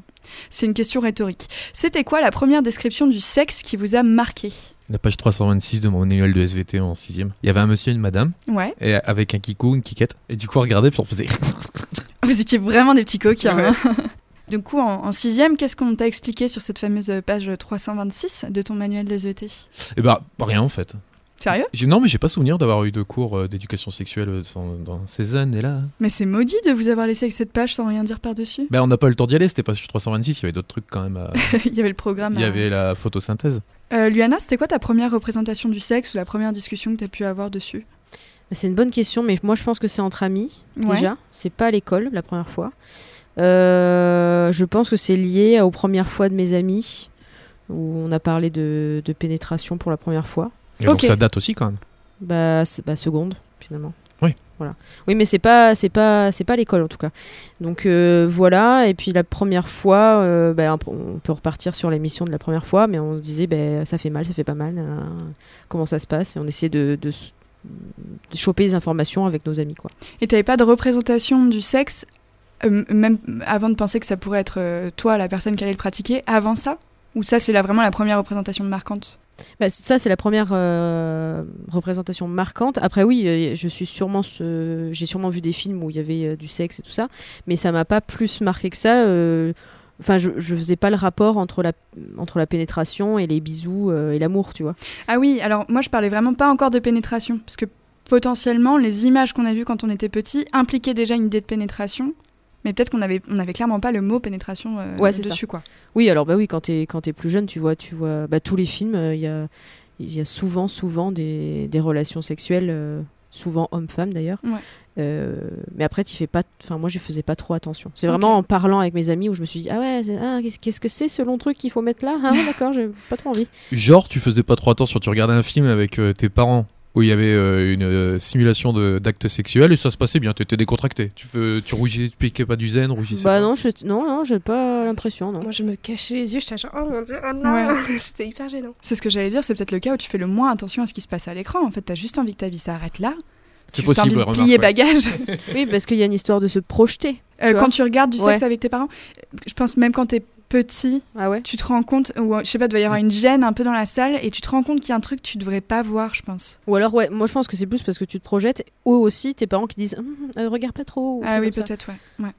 C'est une question rhétorique. C'était quoi la première description du sexe qui vous a marqué? La page 326 de mon manuel de SVT en 6 Il y avait un monsieur et une madame, Ouais, et avec un kikou, une kikette. Et du coup, on regardait, puis on faisait. [LAUGHS] vous étiez vraiment des petits coquins. Ouais. hein. [LAUGHS] Du coup, en, en sixième, qu'est-ce qu'on t'a expliqué sur cette fameuse page 326 de ton manuel des ET Et bah, rien en fait. Sérieux Non, mais j'ai pas souvenir d'avoir eu de cours euh, d'éducation sexuelle euh, sans- dans ces années-là. Mais c'est maudit de vous avoir laissé avec cette page sans rien dire par-dessus. Ben, on n'a pas eu le temps d'y aller, c'était pas sur 326, il y avait d'autres trucs quand même. à- [LAUGHS] Il y avait le programme. Il y à- avait la photosynthèse. Euh, Luana, c'était quoi ta première représentation du sexe ou la première discussion que tu as pu avoir dessus? C'est une bonne question, mais moi je pense que c'est entre amis Ouais. déjà. C'est pas à l'école la première fois. Euh, je pense que c'est lié aux premières fois de mes amis où on a parlé de, de pénétration pour la première fois. Et donc ça date aussi quand même. Bah, bah, seconde finalement. Oui. Voilà. Oui, mais c'est pas c'est pas c'est pas l'école en tout cas. Donc euh, voilà. Et puis la première fois, euh, bah, on peut repartir sur l'émission de la première fois, mais on disait bah, ça fait mal, ça fait pas mal. nanana. Comment ça se passe Et on essayait de, de, s- de choper les informations avec nos amis quoi. Et t'avais pas de représentation du sexe, euh, même avant de penser que ça pourrait être euh, toi, la personne qui allait le pratiquer, avant ça? Ou ça, c'est là, vraiment la première représentation marquante? Bah, ça, c'est la première euh, représentation marquante. Après, oui, euh, je suis sûrement, j'ai sûrement vu des films où il y avait euh, du sexe et tout ça, mais ça m'a pas plus marqué que ça. Enfin, je, je faisais pas le rapport entre la, entre la pénétration et les bisous et l'amour, tu vois. Ah oui, alors moi, je parlais vraiment pas encore de pénétration, parce que potentiellement, les images qu'on a vues quand on était petit impliquaient déjà une idée de pénétration, mais peut-être qu'on avait, on avait clairement pas le mot pénétration euh, Ouais, dessus, quoi. Oui, alors bah oui, quand t'es quand t'es plus jeune, tu vois, tu vois, bah, tous les films, euh, il y a il y a souvent souvent des, des relations sexuelles, euh, souvent homme-femme d'ailleurs. Ouais. Euh, mais après, tu fais pas. Enfin, moi, je faisais pas trop attention. C'est vraiment en parlant avec mes amis où je me suis dit ah ouais, ah, qu'est-ce que c'est ce long truc qu'il faut mettre là Ah d'accord, j'ai pas trop envie. Genre, tu faisais pas trop attention, tu regardais un film avec euh, tes parents où il y avait euh, une euh, simulation d'actes sexuels et ça se passait bien. Tu étais décontracté. Tu, fais, tu rougissais, tu piquais pas du zen, rougissais Bah pas. non, je... non, non, j'ai pas l'impression. Moi, je me cachais les yeux, j'étais genre, oh mon dieu, oh non [LAUGHS] C'était hyper gênant. C'est ce que j'allais dire, c'est peut-être le cas où tu fais le moins attention à ce qui se passe à l'écran. En fait, t'as juste envie que ta vie s'arrête là. C'est possible, t'as envie ouais, de remarque, plier ouais. bagages. [LAUGHS] Oui, parce qu'il y a une histoire de se projeter. Euh, Tu quand tu regardes du sexe Ouais. avec tes parents, je pense même quand t'es petit, Ah ouais tu te rends compte, ou je sais pas, il doit y avoir une gêne un peu dans la salle et tu te rends compte qu'il y a un truc que tu devrais pas voir, je pense. Ou alors, ouais, moi je pense que c'est plus parce que tu te projettes, ou aussi tes parents qui disent Hum, euh, regarde pas trop. ou Ah oui, peut-être, ouais. ouais.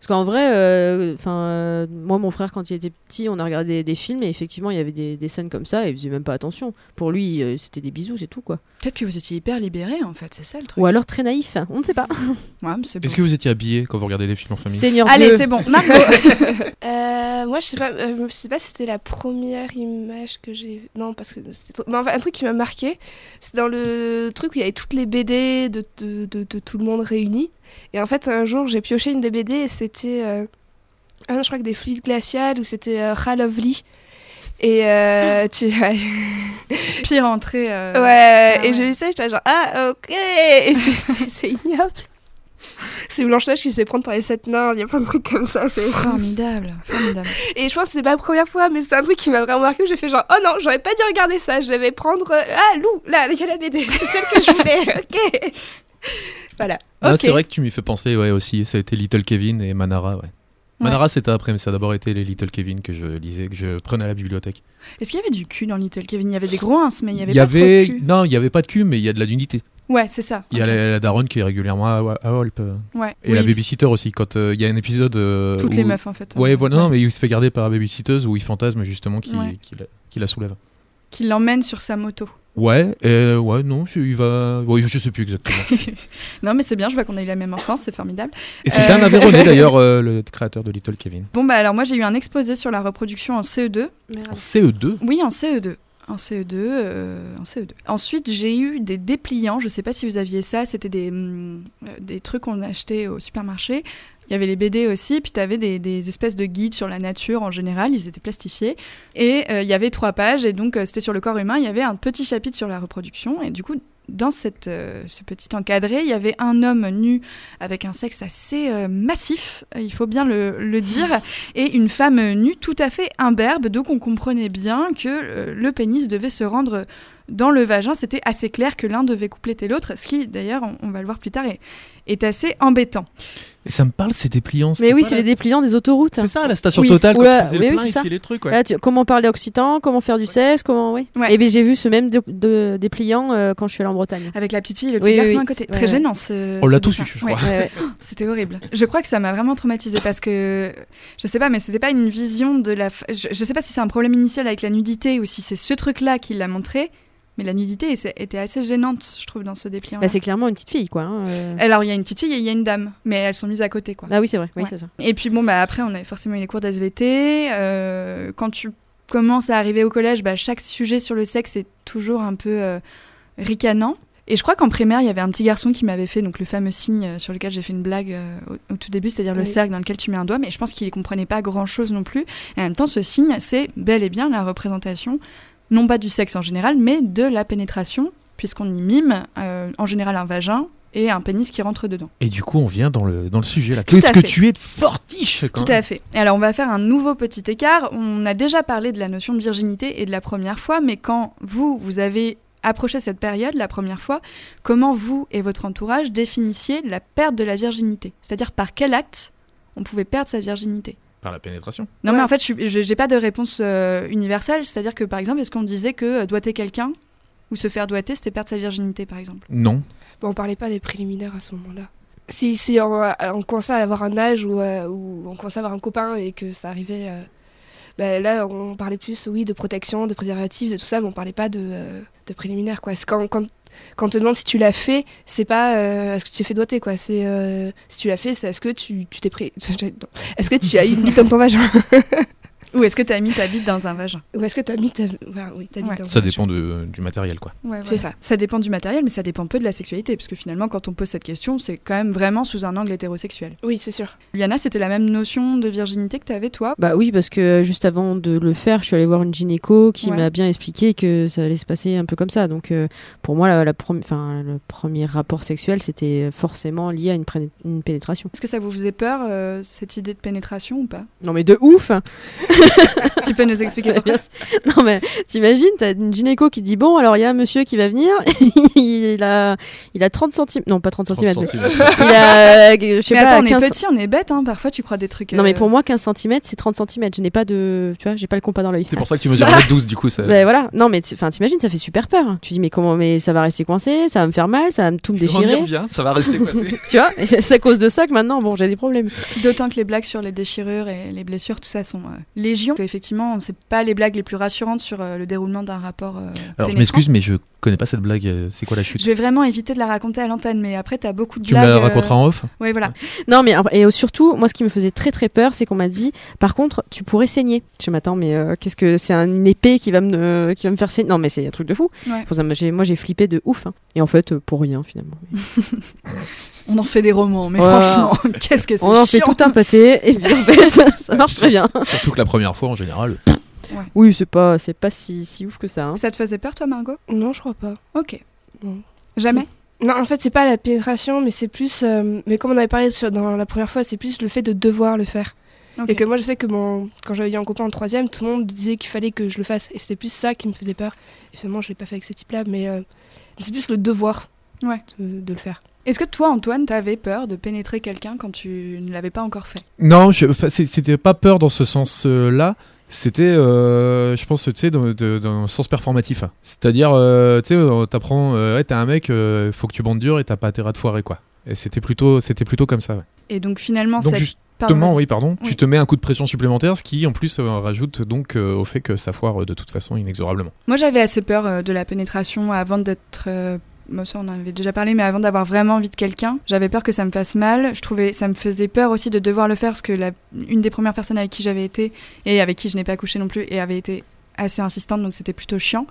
Parce qu'en vrai, euh, enfin, euh, moi, mon frère, quand il était petit, on a regardé des, films et effectivement, il y avait des, des scènes comme ça et il faisait même pas attention. Pour lui, euh, c'était des bisous, c'est tout quoi. Peut-être que vous étiez hyper libérés, en fait, c'est ça le truc. Ou alors très naïf, on ne sait pas. Ouais, mais c'est Est-ce bon. que vous étiez habillé quand vous regardez des films en famille? Seigneur Allez, Dieu. c'est bon. [LAUGHS] Euh, moi, je sais pas, euh, je sais pas si c'était la première image que j'ai. Non, parce que c'était trop- Mais enfin, un truc qui m'a marqué, c'est dans le truc où il y avait toutes les BD de, de, de- de tout le monde réunis. Et en fait, un jour, j'ai pioché une des BD et c'était. euh, Ah je crois que des fluides glaciales ou c'était euh, Ra Lovely. Et euh, tu. ouais, [LAUGHS] Pire entrée. euh, ouais, ah et j'ai vu ça, j'étais genre, ah, ok [LAUGHS] Et c'est- ignoble. C'est Blanche-Neige qui se fait prendre par les sept nains, il y a plein de trucs comme ça, c'est Formidable, formidable. [LAUGHS] Et je pense que c'est pas la première fois, mais c'est un truc qui m'a vraiment marqué. J'ai fait genre, oh non, j'aurais pas dû regarder ça. Je devais prendre. euh, Ah, Lou, là, il y a la BD. C'est celle que je voulais. ok. [LAUGHS] Voilà. Ah. C'est vrai que tu m'y fais penser ouais, aussi. Ça a été Little Kevin et Manara. Ouais. Manara, c'était après, mais ça a d'abord été les Little Kevin que je lisais, que je prenais à la bibliothèque. Est-ce qu'il y avait du cul dans Little Kevin? Il y avait des gros ins, mais il y avait Il pas avait... de cul. Non, il y avait pas de cul, mais il y a de la nudité. Ouais, c'est ça. Il y a Ok. la, la daronne qui est régulièrement à, à Holp. Ouais. Et oui. la babysitter aussi. Quand euh, il y a un épisode. euh, Toutes où- les meufs, en fait. Ouais, Euh, voilà, non, mais il se fait garder par la babysitteuse où il fantasme justement qui, la, qui la soulève. Qui l'emmène sur sa moto. Ouais, euh, ouais, non, je- il va. Ouais, je sais plus exactement. [LAUGHS] Non, mais c'est bien, je vois qu'on a eu la même enfance, c'est formidable. Et c'était Euh. un Aveyronais [LAUGHS] d'ailleurs, euh, le créateur de Little Kevin. Bon, bah alors moi j'ai eu un exposé sur la reproduction en CE2. En CE2 Oui, en CE2. En CE2, euh, en CE2. Ensuite, j'ai eu des dépliants. Je sais pas si vous aviez ça. C'était des, hum, euh, des trucs qu'on achetait au supermarché. Il y avait les BD aussi, puis tu avais des, des espèces de guides sur la nature en général, ils étaient plastifiés. Et euh, il y avait trois pages, et donc euh, c'était sur le corps humain, il y avait un petit chapitre sur la reproduction, et du coup, dans cette, euh, ce petit encadré, il y avait un homme nu avec un sexe assez euh, massif, euh, il faut bien le, le dire, [LAUGHS] et une femme nue tout à fait imberbe, donc on comprenait bien que euh, le pénis devait se rendre dans le vagin, c'était assez clair que l'un devait compléter l'autre, ce qui d'ailleurs, on, on va le voir plus tard, est, est assez embêtant. Et ça me parle, c'est dépliant. Mais oui, c'est les dépliants des autoroutes. C'est ça, la station Oui. totale, quand Oula, tu faisais oui, le oui, plein, c'est il ça. filait le truc, ouais. Là, tu- comment parler occitan, comment faire du sexe, comment oui. Ouais. Et bien j'ai vu ce même de, de- dépliant euh, quand je suis allée en Bretagne. Avec la petite fille et le petit Oui, garçon oui, à côté. Très ouais, gênant. ce- On l'a tous eu, je crois. Ouais, ouais. [LAUGHS] C'était horrible. Je crois que ça m'a vraiment traumatisée parce que je sais pas, mais c'était pas une vision de la. Je, je sais pas si c'est un problème initial avec la nudité ou si c'est ce truc-là qui l'a montré, mais la nudité était assez gênante, je trouve, dans ce dépliant. Bah, c'est clairement une petite fille quoi. hein, euh. Alors il y a une petite fille et il y a une dame, mais elles sont mises à côté, quoi. Ah oui c'est vrai, oui Ouais. c'est ça. Et puis bon, bah après, on avait forcément eu les cours d'SVT. Euh, quand tu commences à arriver au collège, bah, chaque sujet sur le sexe est toujours un peu euh, ricanant. Et je crois qu'en primaire, il y avait un petit garçon qui m'avait fait donc le fameux signe sur lequel j'ai fait une blague euh, au, au tout début, c'est-à-dire le cercle dans lequel tu mets un doigt, mais je pense qu'il ne comprenait pas grand-chose non plus. Et en même temps, ce signe, c'est bel et bien la représentation, non pas du sexe en général, mais de la pénétration, puisqu'on y mime euh, en général un vagin et un pénis qui rentre dedans. Et du coup, on vient dans le, dans le sujet là. Qu'est-ce que tu es de fortiche quand Tout même. à fait. Et Alors on va faire un nouveau petit écart. On a déjà parlé de la notion de virginité et de la première fois, mais quand vous, vous avez approché cette période la première fois, comment vous et votre entourage définissiez la perte de la virginité? C'est-à-dire par quel acte on pouvait perdre sa virginité? Par la pénétration. Non Ouais. mais en fait, je j'ai pas de réponse euh, universelle. C'est-à-dire que par exemple, est-ce qu'on disait que euh, doiter quelqu'un ou se faire doiter, c'était perdre sa virginité par exemple? Non. Bon, on parlait pas des préliminaires à ce moment-là. Si, si on, euh, on commençait à avoir un âge euh, où on commençait à avoir un copain et que ça arrivait. euh, bah, là, on parlait plus, oui, de protection, de préservatif, de tout ça, mais on parlait pas de, euh, de préliminaire, quoi. C'est quand, quand, quand on te demande si tu l'as fait, c'est pas euh, est-ce que tu t'es fait doiter, quoi. C'est euh, si tu l'as fait, c'est est-ce que tu tu t'es pris. [LAUGHS] Est-ce que tu as eu une bite dans ton vagin? [LAUGHS] Ou est-ce que t'as mis ta bite dans un vagin Ou est-ce que t'as mis ta, ouais, oui, ta bite Ouais. dans Ça un dépend de- du matériel, quoi. Ouais, C'est voilà. ça. Ça dépend du matériel, mais ça dépend peu de la sexualité, parce que finalement, quand on pose cette question, c'est quand même vraiment sous un angle hétérosexuel. Oui, c'est sûr. Liana, c'était la même notion de virginité que t'avais, toi? Bah oui, parce que juste avant de le faire, je suis allée voir une gynéco qui Ouais. m'a bien expliqué que ça allait se passer un peu comme ça. Donc euh, pour moi, la, la enfin, le premier rapport sexuel, c'était forcément lié à une, pénétration. Est-ce que ça vous faisait peur, euh, cette idée de pénétration ou pas? Non mais de ouf [LAUGHS] [LAUGHS] Tu peux nous expliquer pourquoi Non mais t'imagines, t'as une gynéco qui dit bon alors il y a un monsieur qui va venir, [LAUGHS] il a il a 30 cm, non pas 30 cm, 30 mais centimètres. [LAUGHS] il a euh, je sais Mais pas attends, on 15 est petit, on est bête, hein. parfois tu crois des trucs. Non mais euh, pour moi 15 cm c'est 30 cm, je n'ai pas de tu vois, j'ai pas le compas dans l'œil. C'est pour ça que tu mesures 1m12, du coup. Ça... Ben voilà, non mais t'imagines, ça fait super peur. Tu dis mais comment, mais ça va rester coincé, ça va me faire mal, ça va me tout me déchirer, Viens, ça va rester coincé. tu vois. C'est à cause de ça que maintenant bon j'ai des problèmes. D'autant que les blagues sur les déchirures et les blessures, tout ça sont euh, légion. Que, Effectivement, c'est pas les blagues les plus rassurantes sur euh, le déroulement d'un rapport. euh, Alors, je pénétrant. m'excuse, mais je connais pas cette blague. euh, C'est quoi la chute? Je vais vraiment éviter de la raconter à l'antenne, mais après, t'as beaucoup de Tu me blagues. la euh, raconteras en off? Oui, voilà. Non mais et surtout moi ce qui me faisait très très peur c'est qu'on m'a dit par contre tu pourrais saigner. Je m'attends mais euh, qu'est-ce que c'est un- une épée qui va me euh, qui va me faire saigner? Non mais c'est un truc de fou. Ouais. Pour ça, moi, j'ai- flippé de ouf. hein. Et en fait pour rien finalement. [LAUGHS] On en fait des romans, mais Ouais. franchement, [LAUGHS] qu'est-ce que c'est On en fait tout un pâté et puis en fait [LAUGHS] ça marche très bien. Surtout que la première fois, en général. Oui c'est pas c'est pas si si ouf que ça. hein. Ça te faisait peur, toi, Margot? Non, je crois pas. Ok. Non. Jamais? Non, en fait, c'est pas la pénétration, mais c'est plus. euh, mais comme on avait parlé sur- dans la première fois, c'est plus le fait de devoir le faire. Et que moi, je sais que mon... quand j'avais eu un copain en troisième, tout le monde disait qu'il fallait que je le fasse. Et c'était plus ça qui me faisait peur. Et finalement, je l'ai pas fait avec ce type-là, mais euh, c'est plus le devoir Ouais. de, de le faire. Est-ce que toi, Antoine, t'avais peur de pénétrer quelqu'un quand tu ne l'avais pas encore fait? Non, c'était pas peur dans ce sens-là. C'était, euh, je pense, tu sais, dans, de- dans le sens performatif. C'est-à-dire, euh, tu sais, on t'apprend, euh, ouais, t'es un mec, faut que tu bandes dur et t'as pas intérêt à te foirer, quoi. Et c'était plutôt, c'était plutôt comme ça. Ouais. Et donc, finalement, Donc cette... justement, Pardon, oui, pardon, Oui. tu te mets un coup de pression supplémentaire, ce qui en plus rajoute donc au fait que ça foire de toute façon inexorablement. Moi, j'avais assez peur de la pénétration avant d'être. Moi, ça, on en avait déjà parlé, mais avant d'avoir vraiment envie de quelqu'un, j'avais peur que ça me fasse mal. Je trouvais, ça me faisait peur aussi de devoir le faire parce que la, une des premières personnes avec qui j'avais été et avec qui je n'ai pas couché non plus et avait été assez insistante, donc c'était plutôt chiant.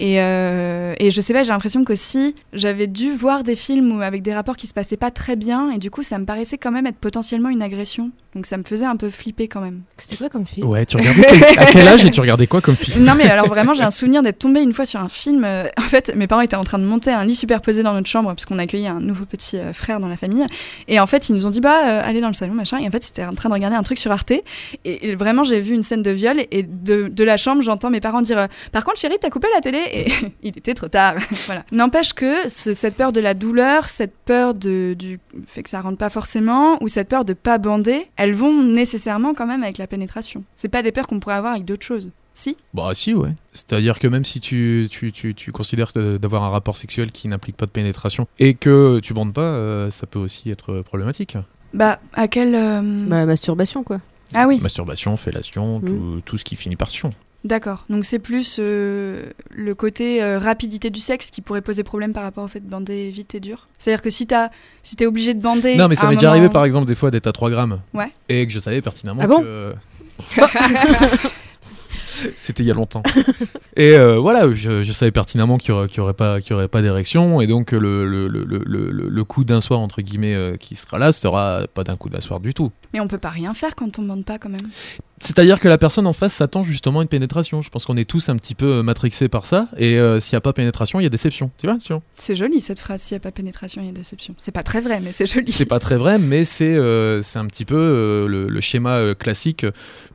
Et, euh, et je sais pas, j'ai l'impression qu'aussi j'avais dû voir des films où, avec des rapports qui se passaient pas très bien et du coup, ça me paraissait quand même être potentiellement une agression. Donc ça me faisait un peu flipper quand même. C'était quoi comme film? Ouais, tu regardais quel- à quel âge et tu regardais quoi comme film? Non mais alors vraiment j'ai un souvenir d'être tombée une fois sur un film. euh, en fait mes parents étaient en train de monter un lit superposé dans notre chambre parce qu'on accueillait un nouveau petit euh, frère dans la famille. Et en fait ils nous ont dit bah euh, allez dans le salon machin. Et en fait c'était en train de regarder un truc sur Arte. Et, et vraiment j'ai vu une scène de viol et de, de la chambre j'entends mes parents dire par contre chérie t'as coupé la télé? Et [LAUGHS] il était trop tard. [LAUGHS] voilà. N'empêche que ce- cette peur de la douleur, cette peur de, du fait que ça rentre pas forcément ou cette peur de pas bander, elles vont nécessairement quand même avec la pénétration. C'est pas des peurs qu'on pourrait avoir avec d'autres choses. Si? Bah si, ouais. C'est-à-dire que même si tu, tu, tu, tu considères d'avoir un rapport sexuel qui n'implique pas de pénétration et que tu bandes pas, euh, ça peut aussi être problématique. Bah, à quel. euh, Bah, masturbation quoi. Ah oui, Masturbation, fellation, tout, tout ce qui finit par sion. D'accord. Donc c'est plus euh, le côté euh, rapidité du sexe qui pourrait poser problème par rapport au fait de bander vite et dur. C'est-à-dire que si t'as si t'es obligé de bander. Non, mais ça m'est déjà moment- arrivé par exemple des fois d'être à 3 grammes. Ouais. Et que je savais pertinemment Ah bon que. [LAUGHS] C'était il y a longtemps. et euh, voilà, je, je savais pertinemment qu'il n'y aurait, qu'il y aurait pas, aurait d'érection. Et donc, le, le, le, le, le, le coup d'un soir, entre guillemets, euh, qui sera là, sera pas d'un coup d'un soir du tout. Mais on peut pas rien faire quand on bande pas quand même. C'est-à-dire que la personne en face s'attend justement à une pénétration. Je pense qu'on est tous un petit peu euh, matrixés par ça. Et euh, s'il n'y a pas pénétration, il y a déception. Tu vois C'est joli cette phrase, s'il n'y a pas pénétration, il y a déception. C'est pas très vrai, mais c'est joli. C'est pas très vrai, mais c'est euh, c'est un petit peu euh, le, le schéma classique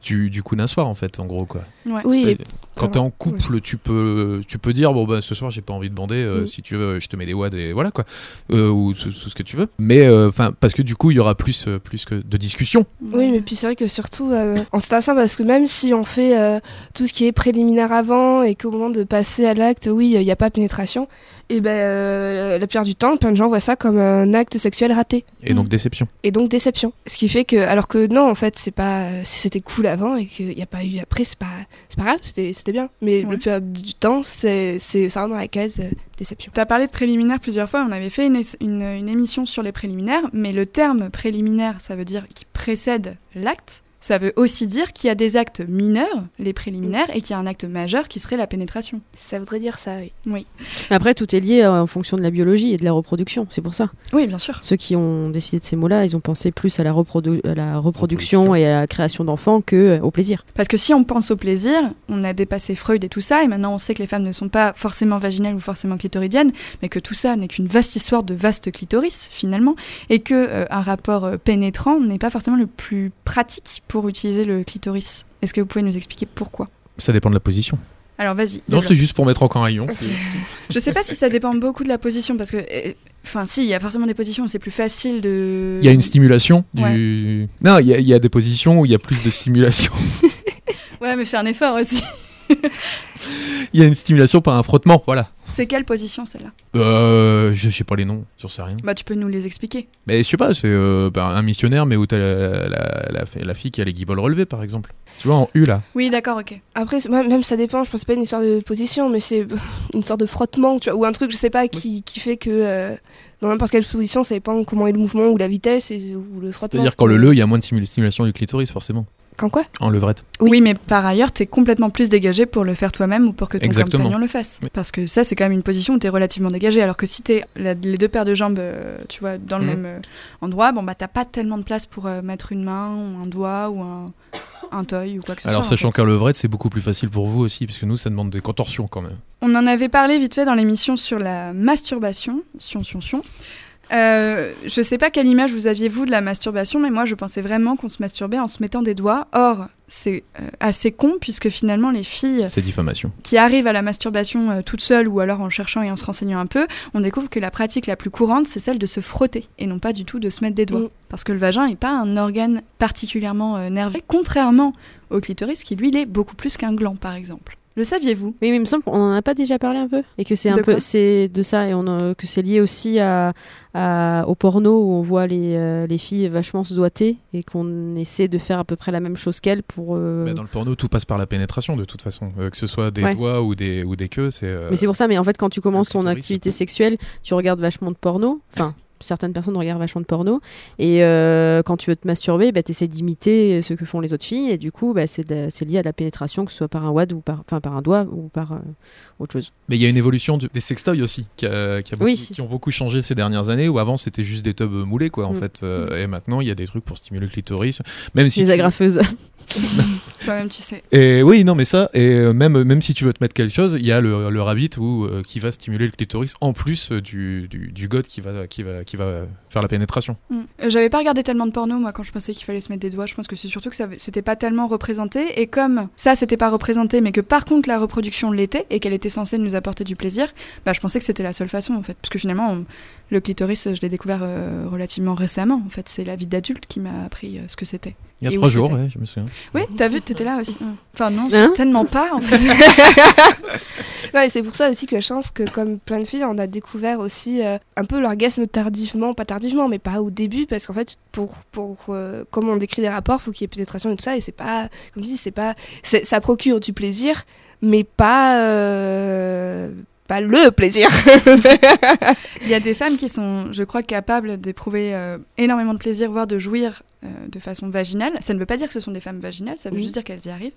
du, du coup d'un soir, en fait, en gros. quoi. Ouais. Oui, Quand t'es en Ouais. couple, tu peux, tu peux dire bon bah ce soir j'ai pas envie de bander. euh, Mm. Si tu veux, je te mets des wads et voilà quoi, Euh, ou tout, tout ce que tu veux. Mais euh, enfin parce que du coup il y aura plus, euh, plus que de discussions. Oui, mais puis c'est vrai que surtout, euh, en intéressant parce que même si on fait euh, tout ce qui est préliminaire avant et qu'au moment de passer à l'acte, oui, il n'y a pas pénétration, et ben euh, la plupart du temps, plein de gens voient ça comme un acte sexuel raté Et donc déception. et donc déception. Ce qui fait que, alors que non, en fait, c'est pas, si c'était cool avant et qu'il n'y a pas eu après, c'est pas, c'est pas grave, c'était, c'était bien. Mais Ouais. le plupart du temps, c'est, c'est, ça rentre dans la case euh, déception. Tu as parlé de préliminaires plusieurs fois, on avait fait une, une, une émission sur les préliminaires, mais le terme préliminaire, ça veut dire qui précède l'acte. Ça veut aussi dire qu'il y a des actes mineurs, les préliminaires, et qu'il y a un acte majeur qui serait la pénétration. Ça voudrait dire ça, oui. Après, tout est lié euh, en fonction de la biologie et de la reproduction. C'est pour ça. oui bien sûr. Ceux qui ont décidé de ces mots-là, ils ont pensé plus à la, reprodu- à la reproduction et à la création d'enfants que euh, au plaisir. Parce que si on pense au plaisir, on a dépassé Freud et tout ça, et maintenant on sait que les femmes ne sont pas forcément vaginales ou forcément clitoridiennes, mais que tout ça n'est qu'une vaste histoire de vaste clitoris finalement, et que euh, un rapport euh, pénétrant n'est pas forcément le plus pratique pour utiliser le clitoris. Est-ce que vous pouvez nous expliquer pourquoi? Ça dépend de la position. Alors vas-y. Non, c'est juste pour mettre encore un rayon. [LAUGHS] Je sais pas si ça dépend beaucoup de la position, parce que, euh, enfin, si, il y a forcément des positions où c'est plus facile de. Il y a une stimulation du. Non, il y, y a des positions où il y a plus de stimulation. [LAUGHS] Ouais, mais fais un effort aussi. Il y a une stimulation par un frottement, voilà. C'est quelle position celle-là Euh, je je sais pas les noms, j'en sais rien. Bah, tu peux nous les expliquer. Mais je sais pas, c'est euh, bah, un missionnaire, mais où t'as la, la, la, la fille qui a les guibolles relevées, par exemple. Tu vois, en U là. Oui, d'accord, ok. Après, moi, même ça dépend, je pense que c'est pas une histoire de position, mais c'est [LAUGHS] une sorte de frottement, tu vois, ou un truc, je sais pas, qui, qui fait que euh, dans n'importe quelle position, ça dépend comment est le mouvement ou la vitesse et, ou le frottement. C'est-à-dire quand le le, il y a moins de stimul- stimulation du clitoris, forcément. Quand quoi? En levrette. Oui. Oui. mais par ailleurs, t'es complètement plus dégagé pour le faire toi-même ou pour que ton Exactement. compagnon le fasse. Oui. Parce que ça, c'est quand même une position où t'es relativement dégagé. Alors que si t'es la- les deux paires de jambes, euh, tu vois, dans le Mhm. même euh, endroit, bon bah t'as pas tellement de place pour euh, mettre une main ou un doigt ou un, un toy ou quoi que ce Alors, soit. en sachant fait. qu'en levrette, c'est beaucoup plus facile pour vous aussi, parce que nous, ça demande des contorsions quand même. On en avait parlé vite fait dans l'émission sur la masturbation. Sion, sion, sion. Euh, je sais pas quelle image vous aviez vous de la masturbation, mais moi je pensais vraiment qu'on se masturbait en se mettant des doigts. Or, c'est euh, assez con puisque finalement les filles C'est diffamation. qui arrivent à la masturbation euh, toutes seules ou alors en cherchant et en se renseignant un peu, on découvre que la pratique la plus courante c'est celle de se frotter et non pas du tout de se mettre des doigts. Mm. Parce que le vagin n'est pas un organe particulièrement euh, nerveux, contrairement au clitoris qui lui l'est beaucoup plus qu'un gland par exemple. Le saviez-vous? Oui, mais il me semble qu'on en a pas déjà parlé un peu et que c'est un peu c'est de ça et on que c'est lié aussi à, à- au porno où on voit les, euh, les filles vachement se doiter et qu'on essaie de faire à peu près la même chose qu'elles pour. euh, Mais dans le porno, tout passe par la pénétration, de toute façon. Euh, que ce soit des Ouais. doigts ou des, ou des queues, c'est. euh, Mais c'est pour ça, mais en fait, quand tu commences ton activité sexuelle, tu regardes vachement de porno. Enfin, certaines personnes regardent vachement de porno. Et euh, quand tu veux te masturber, bah, tu essaies d'imiter ce que font les autres filles. Et du coup, bah, c'est lié à la pénétration, que ce soit par un wad ou par, enfin, par un doigt ou par euh, autre chose. Mais il y a une évolution du- des sextoys aussi, qui, a- qui a beaucoup- Oui. qui ont beaucoup changé ces dernières années, où avant c'était juste des tubs moulés, quoi, en Mm. fait. Euh, Et maintenant, il y a des trucs pour stimuler le clitoris. Même si les agrafeuses. [LAUGHS] Toi-même tu sais. Et oui, non, mais ça, et euh, même, même si tu veux te mettre quelque chose, il y a le, le rabbit où, euh, qui va stimuler le clitoris en plus euh, du, du, du god qui va, qui, va, qui va faire la pénétration. Mm. J'avais pas regardé tellement de porno moi quand je pensais qu'il fallait se mettre des doigts. Je pense que c'est surtout que ça c'était pas tellement représenté et comme ça c'était pas représenté mais que par contre la reproduction l'était et qu'elle était censée nous apporter du plaisir, bah je pensais que c'était la seule façon en fait parce que finalement on- le clitoris je l'ai découvert euh, relativement récemment en fait c'est la vie d'adulte qui m'a appris euh, ce que c'était. Il y a Et trois jours, ouais, je me souviens. Oui, t'as vu, t'étais là aussi. [LAUGHS] Enfin non, Hein certainement pas en fait. [LAUGHS] Ouais, et c'est pour ça aussi que je pense que comme plein de filles, on a découvert aussi euh, un peu l'orgasme tardivement, pas tardivement, mais pas au début, parce qu'en fait, pour, pour euh, comme on décrit des rapports, faut qu'il y ait pénétration et tout ça, et c'est pas, comme je dis, c'est pas, ça procure du plaisir, mais pas, euh, pas le plaisir. Il y a des femmes qui sont, je crois, capables d'éprouver euh, énormément de plaisir, voire de jouir de façon vaginale. Ça ne veut pas dire que ce sont des femmes vaginales, ça veut juste dire qu'elles y arrivent.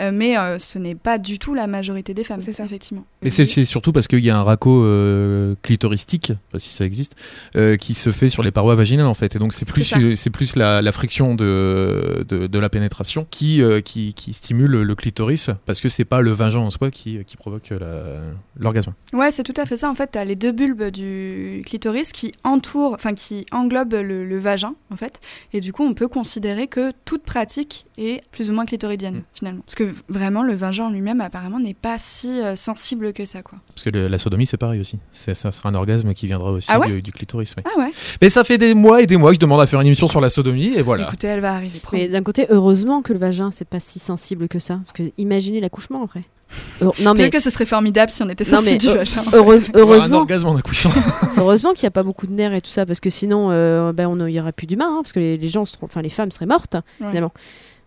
Euh, mais euh, ce n'est pas du tout la majorité des femmes, C'est ça. effectivement. Mais c'est c'est surtout parce qu'il y a un raco euh, clitoristique, je sais pas si ça existe, euh, qui se fait sur les parois vaginales en fait. Et donc c'est plus, C'est plus la, la friction de, de, de la pénétration qui, euh, qui, qui stimule le clitoris parce que c'est pas le vagin en soi qui, qui provoque l'orgasme. Ouais, c'est tout à fait ça. En fait, tu as les deux bulbes du clitoris qui entourent, enfin qui englobent le, le vagin, en fait. Et du coup, on peut considérer que toute pratique est plus ou moins clitoridienne, Mm. finalement. Parce que vraiment, le vagin en lui-même, apparemment, n'est pas si euh, sensible que ça, quoi. Parce que le- la sodomie c'est pareil aussi. C'est- Ça sera un orgasme qui viendra aussi Ah ouais du, du clitoris. oui. Ah ouais Mais ça fait des mois et des mois que je demande à faire une émission sur la sodomie et voilà. Écoutez, elle va arriver. Mais d'un côté, heureusement que le vagin, c'est pas si sensible que ça. Parce que imaginez l'accouchement après. Heure- Non mais Peut-être que ce serait formidable si on était Non, sensible mais, du euh, vagin. heureuse- [LAUGHS] heureusement, qu'il n'y a pas beaucoup de nerfs et tout ça, parce que sinon, euh, ben, on n'y aurait plus d'humains, hein, parce que les, les gens, seront- enfin les femmes seraient mortes Ouais. finalement.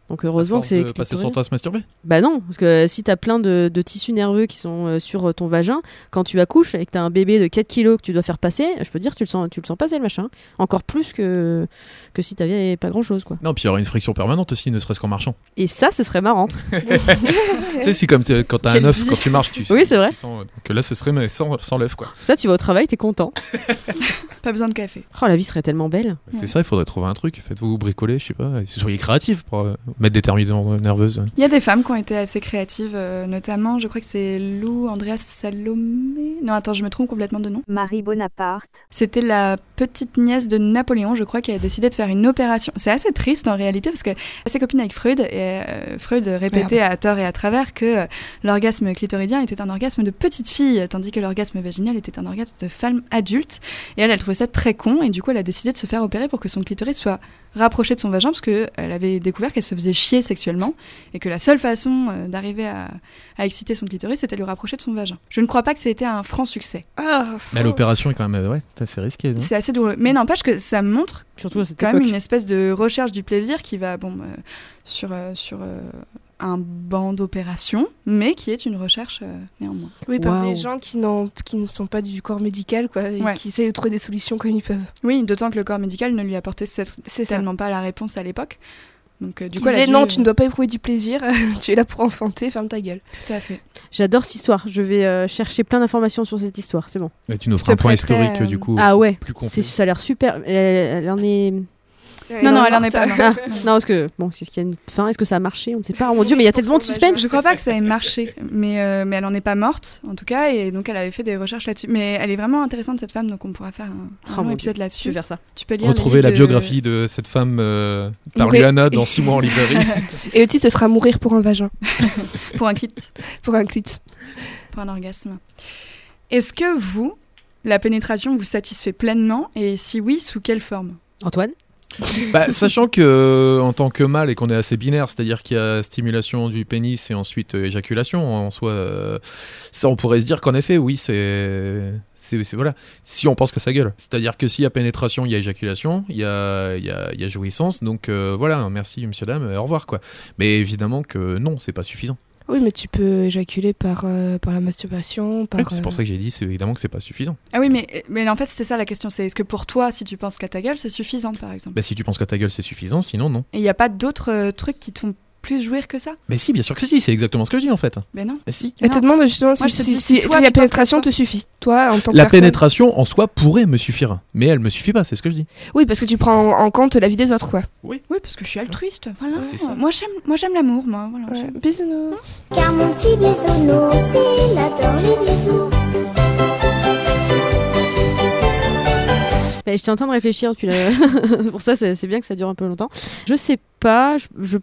Donc heureusement que c'est passer son temps à se masturber. Bah non, parce que si t'as plein de, de tissus nerveux qui sont euh, sur euh, ton vagin, quand tu accouches et que t'as un bébé de 4 kilos que tu dois faire passer, je peux te dire que tu le sens, tu le sens passer le machin. Encore plus que, que si t'avais pas grand chose quoi. Non, puis il y aura une friction permanente aussi, ne serait-ce qu'en marchant. Et ça, ce serait marrant. [LAUGHS] tu sais, c'est comme quand t'as un œuf, quand tu marches, tu Oui, c'est vrai. tu sens, euh, que là, ce serait mais sans, sans l'œuf, quoi. Ça, tu vas au travail, t'es content. [LAUGHS] Pas besoin de café. Oh, la vie serait tellement belle. C'est Ouais. ça, il faudrait trouver un truc. Faites-vous bricoler, je sais pas. Soyez créatifs pour euh, mettre des terminaisons nerveuses. Il y a des femmes qui ont été assez créatives, euh, notamment, je crois que c'est Lou Andreas Salomé. Non, attends, je me trompe complètement de nom. Marie Bonaparte. C'était la petite nièce de Napoléon, je crois, qui a décidé de faire une opération. C'est assez triste en réalité parce que ses copine avec Freud et euh, Freud répétait à tort et à travers que euh, l'orgasme clitoridien était un orgasme de petite fille, tandis que l'orgasme vaginal était un orgasme de femme adulte. Et elle, elle trouvait ça très con et du coup, elle a décidé de se faire opérer pour que son clitoris soit rapproché de son vagin parce que elle avait découvert qu'elle se faisait chier sexuellement et que la seule façon euh, d'arriver à, à exciter son clitoris, c'était de le rapprocher de son vagin. Je ne crois pas que c'était un franc succès. Ah, Mais l'opération est quand même, euh, ouais, c'est risqué. non? C'est assez douloureux. Mais n'empêche que ça montre Surtout quand même époque. une espèce de recherche du plaisir qui va bon euh, sur euh, sur euh, un banc d'opération, mais qui est une recherche euh, néanmoins. Oui, par Waouh. des gens qui, n'ont- qui ne sont pas du corps médical, quoi, et Ouais. qui essayent de trouver des solutions comme ils peuvent. Oui, d'autant que le corps médical ne lui apportait tellement pas la réponse à l'époque. Donc euh, du coup, dû- non, tu ne dois pas éprouver du plaisir, [LAUGHS] tu es là pour enfanter, ferme ta gueule. Tout à fait. J'adore cette histoire. Je vais euh, chercher plein d'informations sur cette histoire. C'est bon. Et tu nous feras un point historique, euh, du coup. Ah ouais. plus ça a l'air super. Elle, elle en est. Non, non, elle en est pas. non. Ah, [LAUGHS] non, parce que bon, c'est ce qu'il y a une fin. Est-ce que ça a marché? On ne sait pas. Oh mon dieu, mais il y a tellement de suspense. Je crois pas que ça ait marché, mais, euh, mais elle en est pas morte, en tout cas, et donc elle avait fait des recherches là-dessus. Mais elle est vraiment intéressante, cette femme, donc on pourra faire un, un Oh long épisode Je là-dessus. vais faire ça? Tu peux lire Retrouver la de- biographie de cette femme euh, par Mourir. Luana dans 6 mois en librairie. [LAUGHS] Et le titre, ce sera Mourir pour un vagin, [LAUGHS] pour un clit, pour un clit. pour un orgasme. Est-ce que vous, la pénétration vous satisfait pleinement, et si oui, sous quelle forme? Antoine? [LAUGHS] Bah, sachant que euh, en tant que mâle et qu'on est assez binaire, c'est-à-dire qu'il y a stimulation du pénis et ensuite euh, éjaculation en soi, euh, ça on pourrait se dire qu'en effet, oui, c'est, c'est, voilà. Si on pense qu'à sa gueule, c'est-à-dire que s'il y a pénétration, il y a éjaculation, il y a, il y a, y a jouissance, donc voilà, merci monsieur dame, au revoir quoi. Mais évidemment que non, c'est pas suffisant. Oui, mais tu peux éjaculer par, euh, par la masturbation, par... Oui, c'est pour euh, ça que j'ai dit, c'est évidemment que c'est pas suffisant. Ah oui, mais, mais en fait, c'était ça la question, c'est est-ce que pour toi, si tu penses qu'à ta gueule, c'est suffisant, par exemple? Bah, si tu penses qu'à ta gueule, c'est suffisant, sinon non. Et il n'y a pas d'autres euh, trucs qui te font plus jouir que ça Mais si, bien sûr que si, c'est exactement ce que je dis en fait. Ben non. Mais si. Elle te demande justement Moi, si, toi, la pénétration te suffit. Toi, en tant que La personne. pénétration en soi pourrait me suffire, mais elle me suffit pas, c'est ce que je dis. Oui, parce que tu prends en, en compte la vie des autres, quoi. Oui, parce que je suis altruiste, voilà. C'est ça. Moi, j'aime, moi, j'aime l'amour, moi. Voilà, Ouais. j'aime. Bisounours. Car mon petit bisounours, il adore les bisous. Mais j'étais en train de réfléchir depuis la... [LAUGHS] Pour ça, c'est c'est bien que ça dure un peu longtemps. Je sais pas. Je, je-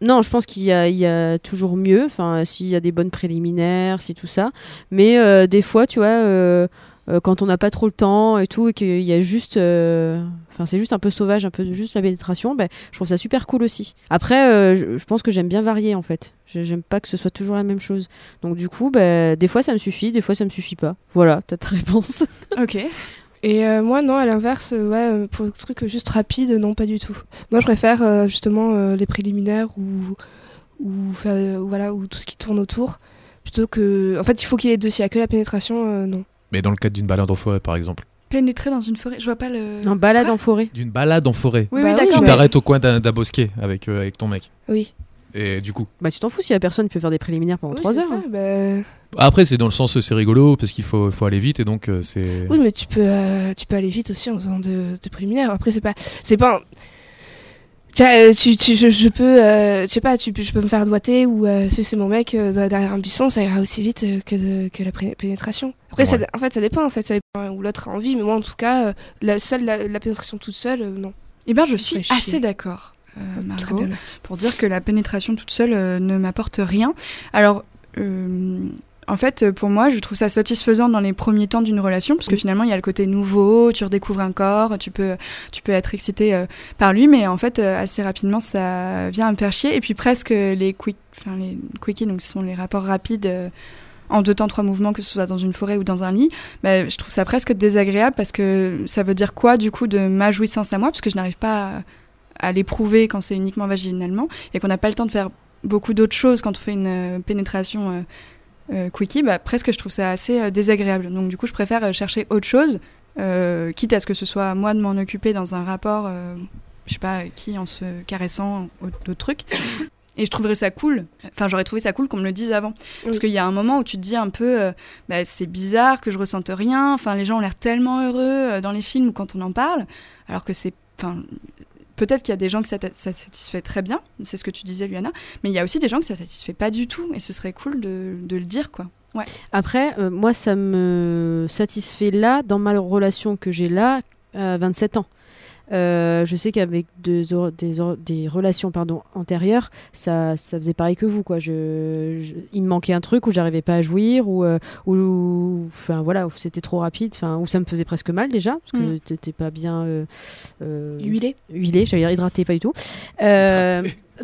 Non, je pense qu'il y y a toujours mieux. S'il y a des bonnes préliminaires, si tout ça. Mais euh, des fois, tu vois, euh, euh, quand on n'a pas trop le temps et tout, et qu'il y a juste. Enfin, c'est juste un peu sauvage, un peu juste la pénétration. Ben, je trouve ça super cool aussi. Après, je, pense que j'aime bien varier en fait. J'aime pas que ce soit toujours la même chose. Donc du coup, ben, des fois ça me suffit, des fois ça me suffit pas. Voilà, t'as ta réponse. Ok. Et euh, moi, non, à l'inverse, euh, ouais, euh, pour le truc juste rapide, non, pas du tout. Moi, je préfère euh, justement euh, les préliminaires ou, ou, faire, ou voilà, ou tout ce qui tourne autour. Plutôt que. En fait, il faut qu'il y ait deux. S'il y a que la pénétration, euh, non. Mais dans le cadre d'une balade en forêt, par exemple. Pénétrer dans une forêt, je vois pas le. En balade en forêt. D'une balade en forêt. Oui, Bah oui, oui, d'accord. Tu mais- t'arrêtes au coin d'un d'un bosquet avec, euh, avec ton mec. Oui. Et du coup. Bah tu t'en fous si la personne peut faire des préliminaires pendant Oui, 3 c'est heures. ça, hein. bah, Après, c'est dans le sens, c'est rigolo parce qu'il faut, faut aller vite et donc euh, c'est. Oui, mais tu peux, euh, tu peux aller vite aussi en faisant de, de préliminaires. Après, c'est pas, c'est pas. un- Tu, vois, euh, tu, tu- je, je peux, euh, je sais pas, tu, je peux me faire doigter ou euh, sucer mon mec euh, derrière un buisson, ça ira aussi vite euh, que, de- que la pénétration. Après, ça, en fait, ça dépend. En fait, ça dépend où l'autre a envie, mais moi, en tout cas, euh, la seule, la, la pénétration toute seule, euh, non. Eh ben, je suis assez d'accord, euh, Très Margot, bien, merci. pour dire que la pénétration toute seule euh, ne m'apporte rien. Alors, euh, en fait, pour moi, je trouve ça satisfaisant dans les premiers temps d'une relation, parce que finalement, il y a le côté nouveau, tu redécouvres un corps, tu peux, tu peux être excité euh, par lui, mais en fait, euh, assez rapidement, ça vient à me faire chier. Et puis presque les quick, les quickies, donc ce sont les rapports rapides. euh, en deux temps, trois mouvements, que ce soit dans une forêt ou dans un lit, bah, je trouve ça presque désagréable parce que ça veut dire quoi du coup de ma jouissance à moi, parce que je n'arrive pas à, à l'éprouver quand c'est uniquement vaginalement et qu'on n'a pas le temps de faire beaucoup d'autres choses quand on fait une euh, pénétration euh, euh, quickie, bah, presque je trouve ça assez désagréable. Donc du coup, je préfère chercher autre chose, quitte à ce que ce soit à moi de m'en occuper dans un rapport, je sais pas qui, en se caressant, d'autres trucs. Et je trouverais ça cool. Enfin, j'aurais trouvé ça cool qu'on me le dise avant. Parce qu'il y a un moment où tu te dis un peu, euh, bah, c'est bizarre que je ressente rien. Enfin, les gens ont l'air tellement heureux euh, dans les films ou quand on en parle, alors que c'est, enfin, peut-être qu'il y a des gens que ça, satisfait très bien. C'est ce que tu disais, Luana. Mais il y a aussi des gens que ça satisfait pas du tout. Et ce serait cool de, de le dire, quoi. Après, euh, moi, ça me satisfait là, dans ma relation que j'ai là, à 27 ans. Euh, je sais qu'avec des, or- des, des relations pardon, antérieures, ça, ça faisait pareil que vous. Quoi. Je, je- il me manquait un truc où j'arrivais pas à jouir, ou, euh, ou enfin, voilà, où c'était trop rapide, enfin, où ça me faisait presque mal déjà, parce que Mm. t'étais pas bien euh, euh, Huilé. huilé, j'allais dire hydraté, pas du tout.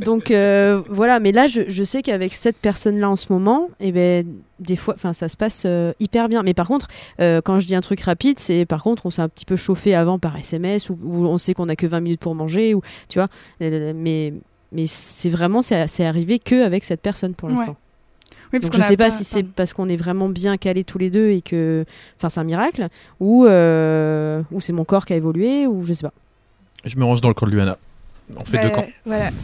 Donc euh, voilà, mais là je, je sais qu'avec cette personne-là en ce moment, et ben des fois, enfin ça se passe euh, hyper bien. Mais par contre, euh, quand je dis un truc rapide, c'est par contre on s'est un petit peu chauffé avant par SMS ou, ou on sait qu'on a que 20 minutes pour manger ou tu vois. Mais mais c'est vraiment c'est c'est arrivé que avec cette personne pour Ouais. l'instant. Oui, parce Donc je sais pas si c'est parce qu'on est vraiment bien calés tous les deux et que, enfin c'est un miracle, ou euh, ou c'est mon corps qui a évolué ou je sais pas. Je me range dans le camp de Luana. On fait deux Ouais, camps. Voilà. [LAUGHS]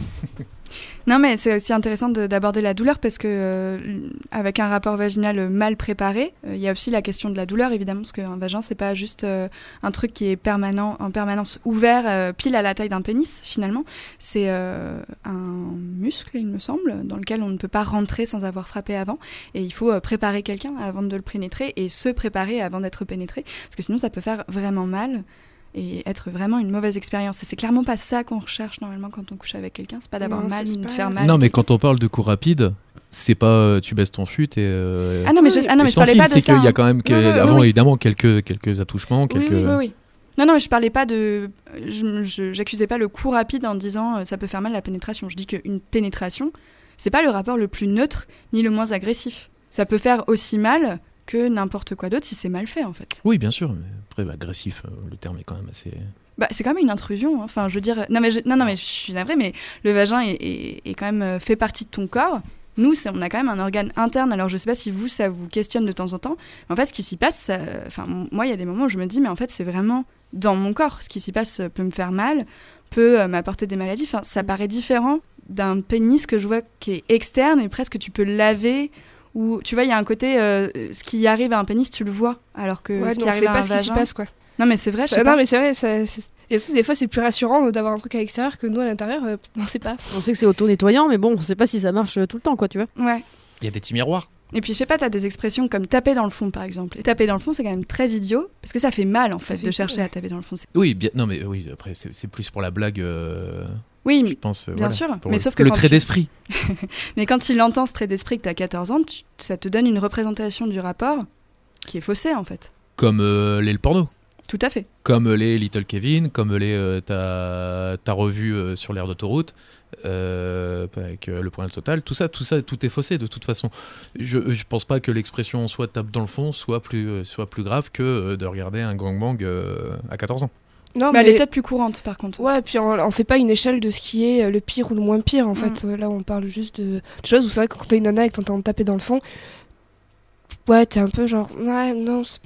Non, mais c'est aussi intéressant de- d'aborder la douleur parce que, euh, avec un rapport vaginal mal préparé, euh, il y a aussi la question de la douleur, évidemment, parce qu'un vagin, c'est pas juste euh, un truc qui est permanent, en permanence ouvert, pile à la taille d'un pénis, finalement. C'est un muscle, il me semble, dans lequel on ne peut pas rentrer sans avoir frappé avant. Et il faut préparer quelqu'un avant de le pénétrer et se préparer avant d'être pénétré, parce que sinon, ça peut faire vraiment mal. Et être vraiment une mauvaise expérience. Et c'est clairement pas ça qu'on recherche normalement quand on couche avec quelqu'un. C'est pas d'avoir mal c'est ni de faire mal. Non, mais quand on parle de coups rapides, c'est pas euh, tu baisses ton fut et. euh, Ah non, mais je, ah non, mais je parlais pas de c'est ça. qu'il y a hein. quand même que- Non, non, non, avant oui. évidemment quelques quelques attouchements, Oui, quelques. oui, oui, oui. Non, non, mais je parlais pas de. J'accusais pas le coup rapide en disant euh, ça peut faire mal la pénétration. Je dis qu'une pénétration, c'est pas le rapport le plus neutre ni le moins agressif. Ça peut faire aussi mal que n'importe quoi d'autre si c'est mal fait en fait. Oui, bien sûr. Mais après, bah, agressif, euh, le terme est quand même assez. Bah, c'est quand même une intrusion. hein. Enfin, je veux dire. Non, mais je, non, non, mais je suis navrée, mais le vagin est, est- est quand même euh, fait partie de ton corps. Nous, c'est- on a quand même un organe interne. Alors, je sais pas si vous, ça vous questionne de temps en temps. Mais en fait, ce qui s'y passe, ça- enfin, moi, il y a des moments où je me dis, mais en fait, c'est vraiment dans mon corps. Ce qui s'y passe euh, peut me faire mal, peut m'apporter des maladies. Enfin, ça paraît différent d'un pénis que je vois qui est externe et presque tu peux laver. Ou tu vois, il y a un côté, euh, ce qui arrive à un pénis, tu le vois, alors que Ouais, ce qui non, arrive c'est à un pas ce qui s'y vagin. passe, quoi. Non, mais c'est vrai. je sais non, pas. mais c'est vrai, ça- et ça, des fois, c'est plus rassurant d'avoir un truc à l'extérieur que nous à l'intérieur. euh, [LAUGHS] on sait pas. On sait que c'est auto-nettoyant, mais bon, on sait pas si ça marche euh, tout le temps, quoi, tu vois. Ouais. Il y a des petits miroirs. Et puis, je sais pas, t'as des expressions comme taper dans le fond, par exemple. Et taper dans le fond, c'est quand même très idiot, parce que ça fait mal, en fait, fait de chercher ouais. à taper dans le fond. Oui, bien. Non, mais oui. Après, c'est c'est plus pour la blague. euh, Oui, je mais, pense. euh, bien voilà, sûr, mais le- sauf que le trait tu- d'esprit. [LAUGHS] mais quand il entend ce trait d'esprit que t'as 14 ans, tu- ça te donne une représentation du rapport qui est faussée, en fait. Comme euh, les le porno. Tout à fait. Comme les Little Kevin, comme les euh, ta, ta revue euh, sur l'air d'autoroute, euh, avec le point total, tout ça, tout ça, tout est faussé de toute façon. Je, je pense pas que l'expression soit tape dans le fond soit plus, soit plus grave que de regarder un gangbang à 14 ans. Non, mais elle est peut-être plus courante, par contre. Ouais, puis on, on fait pas une échelle de ce qui est euh, le pire ou le moins pire. En Mm. fait, Euh, là, on parle juste de, de choses où c'est vrai que quand t'es une nana et que t'entends taper dans le fond, ouais, t'es un peu genre, ouais, non, c'est-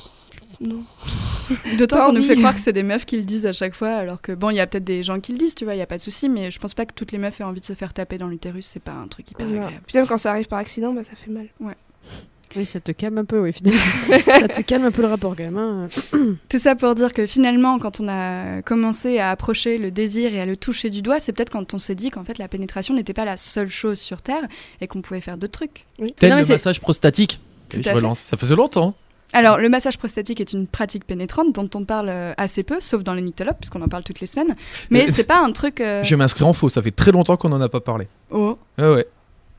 non. [LAUGHS] D'autant qu'on nous fait croire que c'est des meufs qui le disent à chaque fois, alors que bon, il y a peut-être des gens qui le disent, tu vois, il y a pas de souci, mais je pense pas que toutes les meufs aient envie de se faire taper dans l'utérus, c'est pas un truc hyper Non. agréable. Puis même quand ça arrive par accident, bah, ça fait mal. Oui, ça te calme un peu, oui, finalement. [LAUGHS] ça te calme un peu le rapport, quand même. hein. [CLEARS THROAT] Tout ça pour dire que finalement, quand on a commencé à approcher le désir et à le toucher du doigt, c'est peut-être quand on s'est dit qu'en fait la pénétration n'était pas la seule chose sur Terre et qu'on pouvait faire d'autres trucs. Tel Non, mais le massage prostatique. Tout je fait. relance. Ça faisait longtemps. Alors, le massage prostatique est une pratique pénétrante dont on parle euh, assez peu, sauf dans les nyctalopes, puisqu'on en parle toutes les semaines. Mais Euh, c'est pas un truc. euh, Je m'inscris en faux. Ça fait très longtemps qu'on en a pas parlé. Oh. Ah ouais.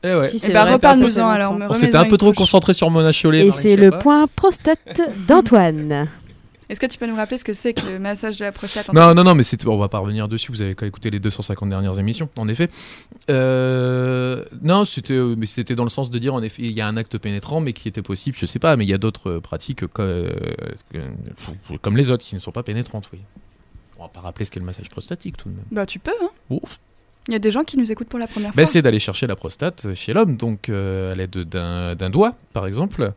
Eh ouais. Si, Eh c'est bah, reparle-nous-en alors. On s'était un peu trop concentré sur Mona Chollet. Et c'est le point prostate d'Antoine. Est-ce que tu peux nous rappeler ce que c'est que le massage de la prostate Non, non, non, mais c'est- on va pas revenir dessus. Vous avez qu'à écouter les 250 dernières émissions, en effet. Euh, non, c'était, euh, mais c'était dans le sens de dire, en effet, il y a un acte pénétrant, mais qui était possible, je sais pas, mais il y a d'autres euh, pratiques co- que- comme les autres qui ne sont pas pénétrantes, oui. On va pas rappeler ce qu'est le massage prostatique tout de même. Bah, tu peux, hein. Ouf. Il y a des gens qui nous écoutent pour la première Ben, fois. c'est d'aller chercher la prostate chez l'homme, donc euh, à l'aide d'un d'un doigt, par exemple,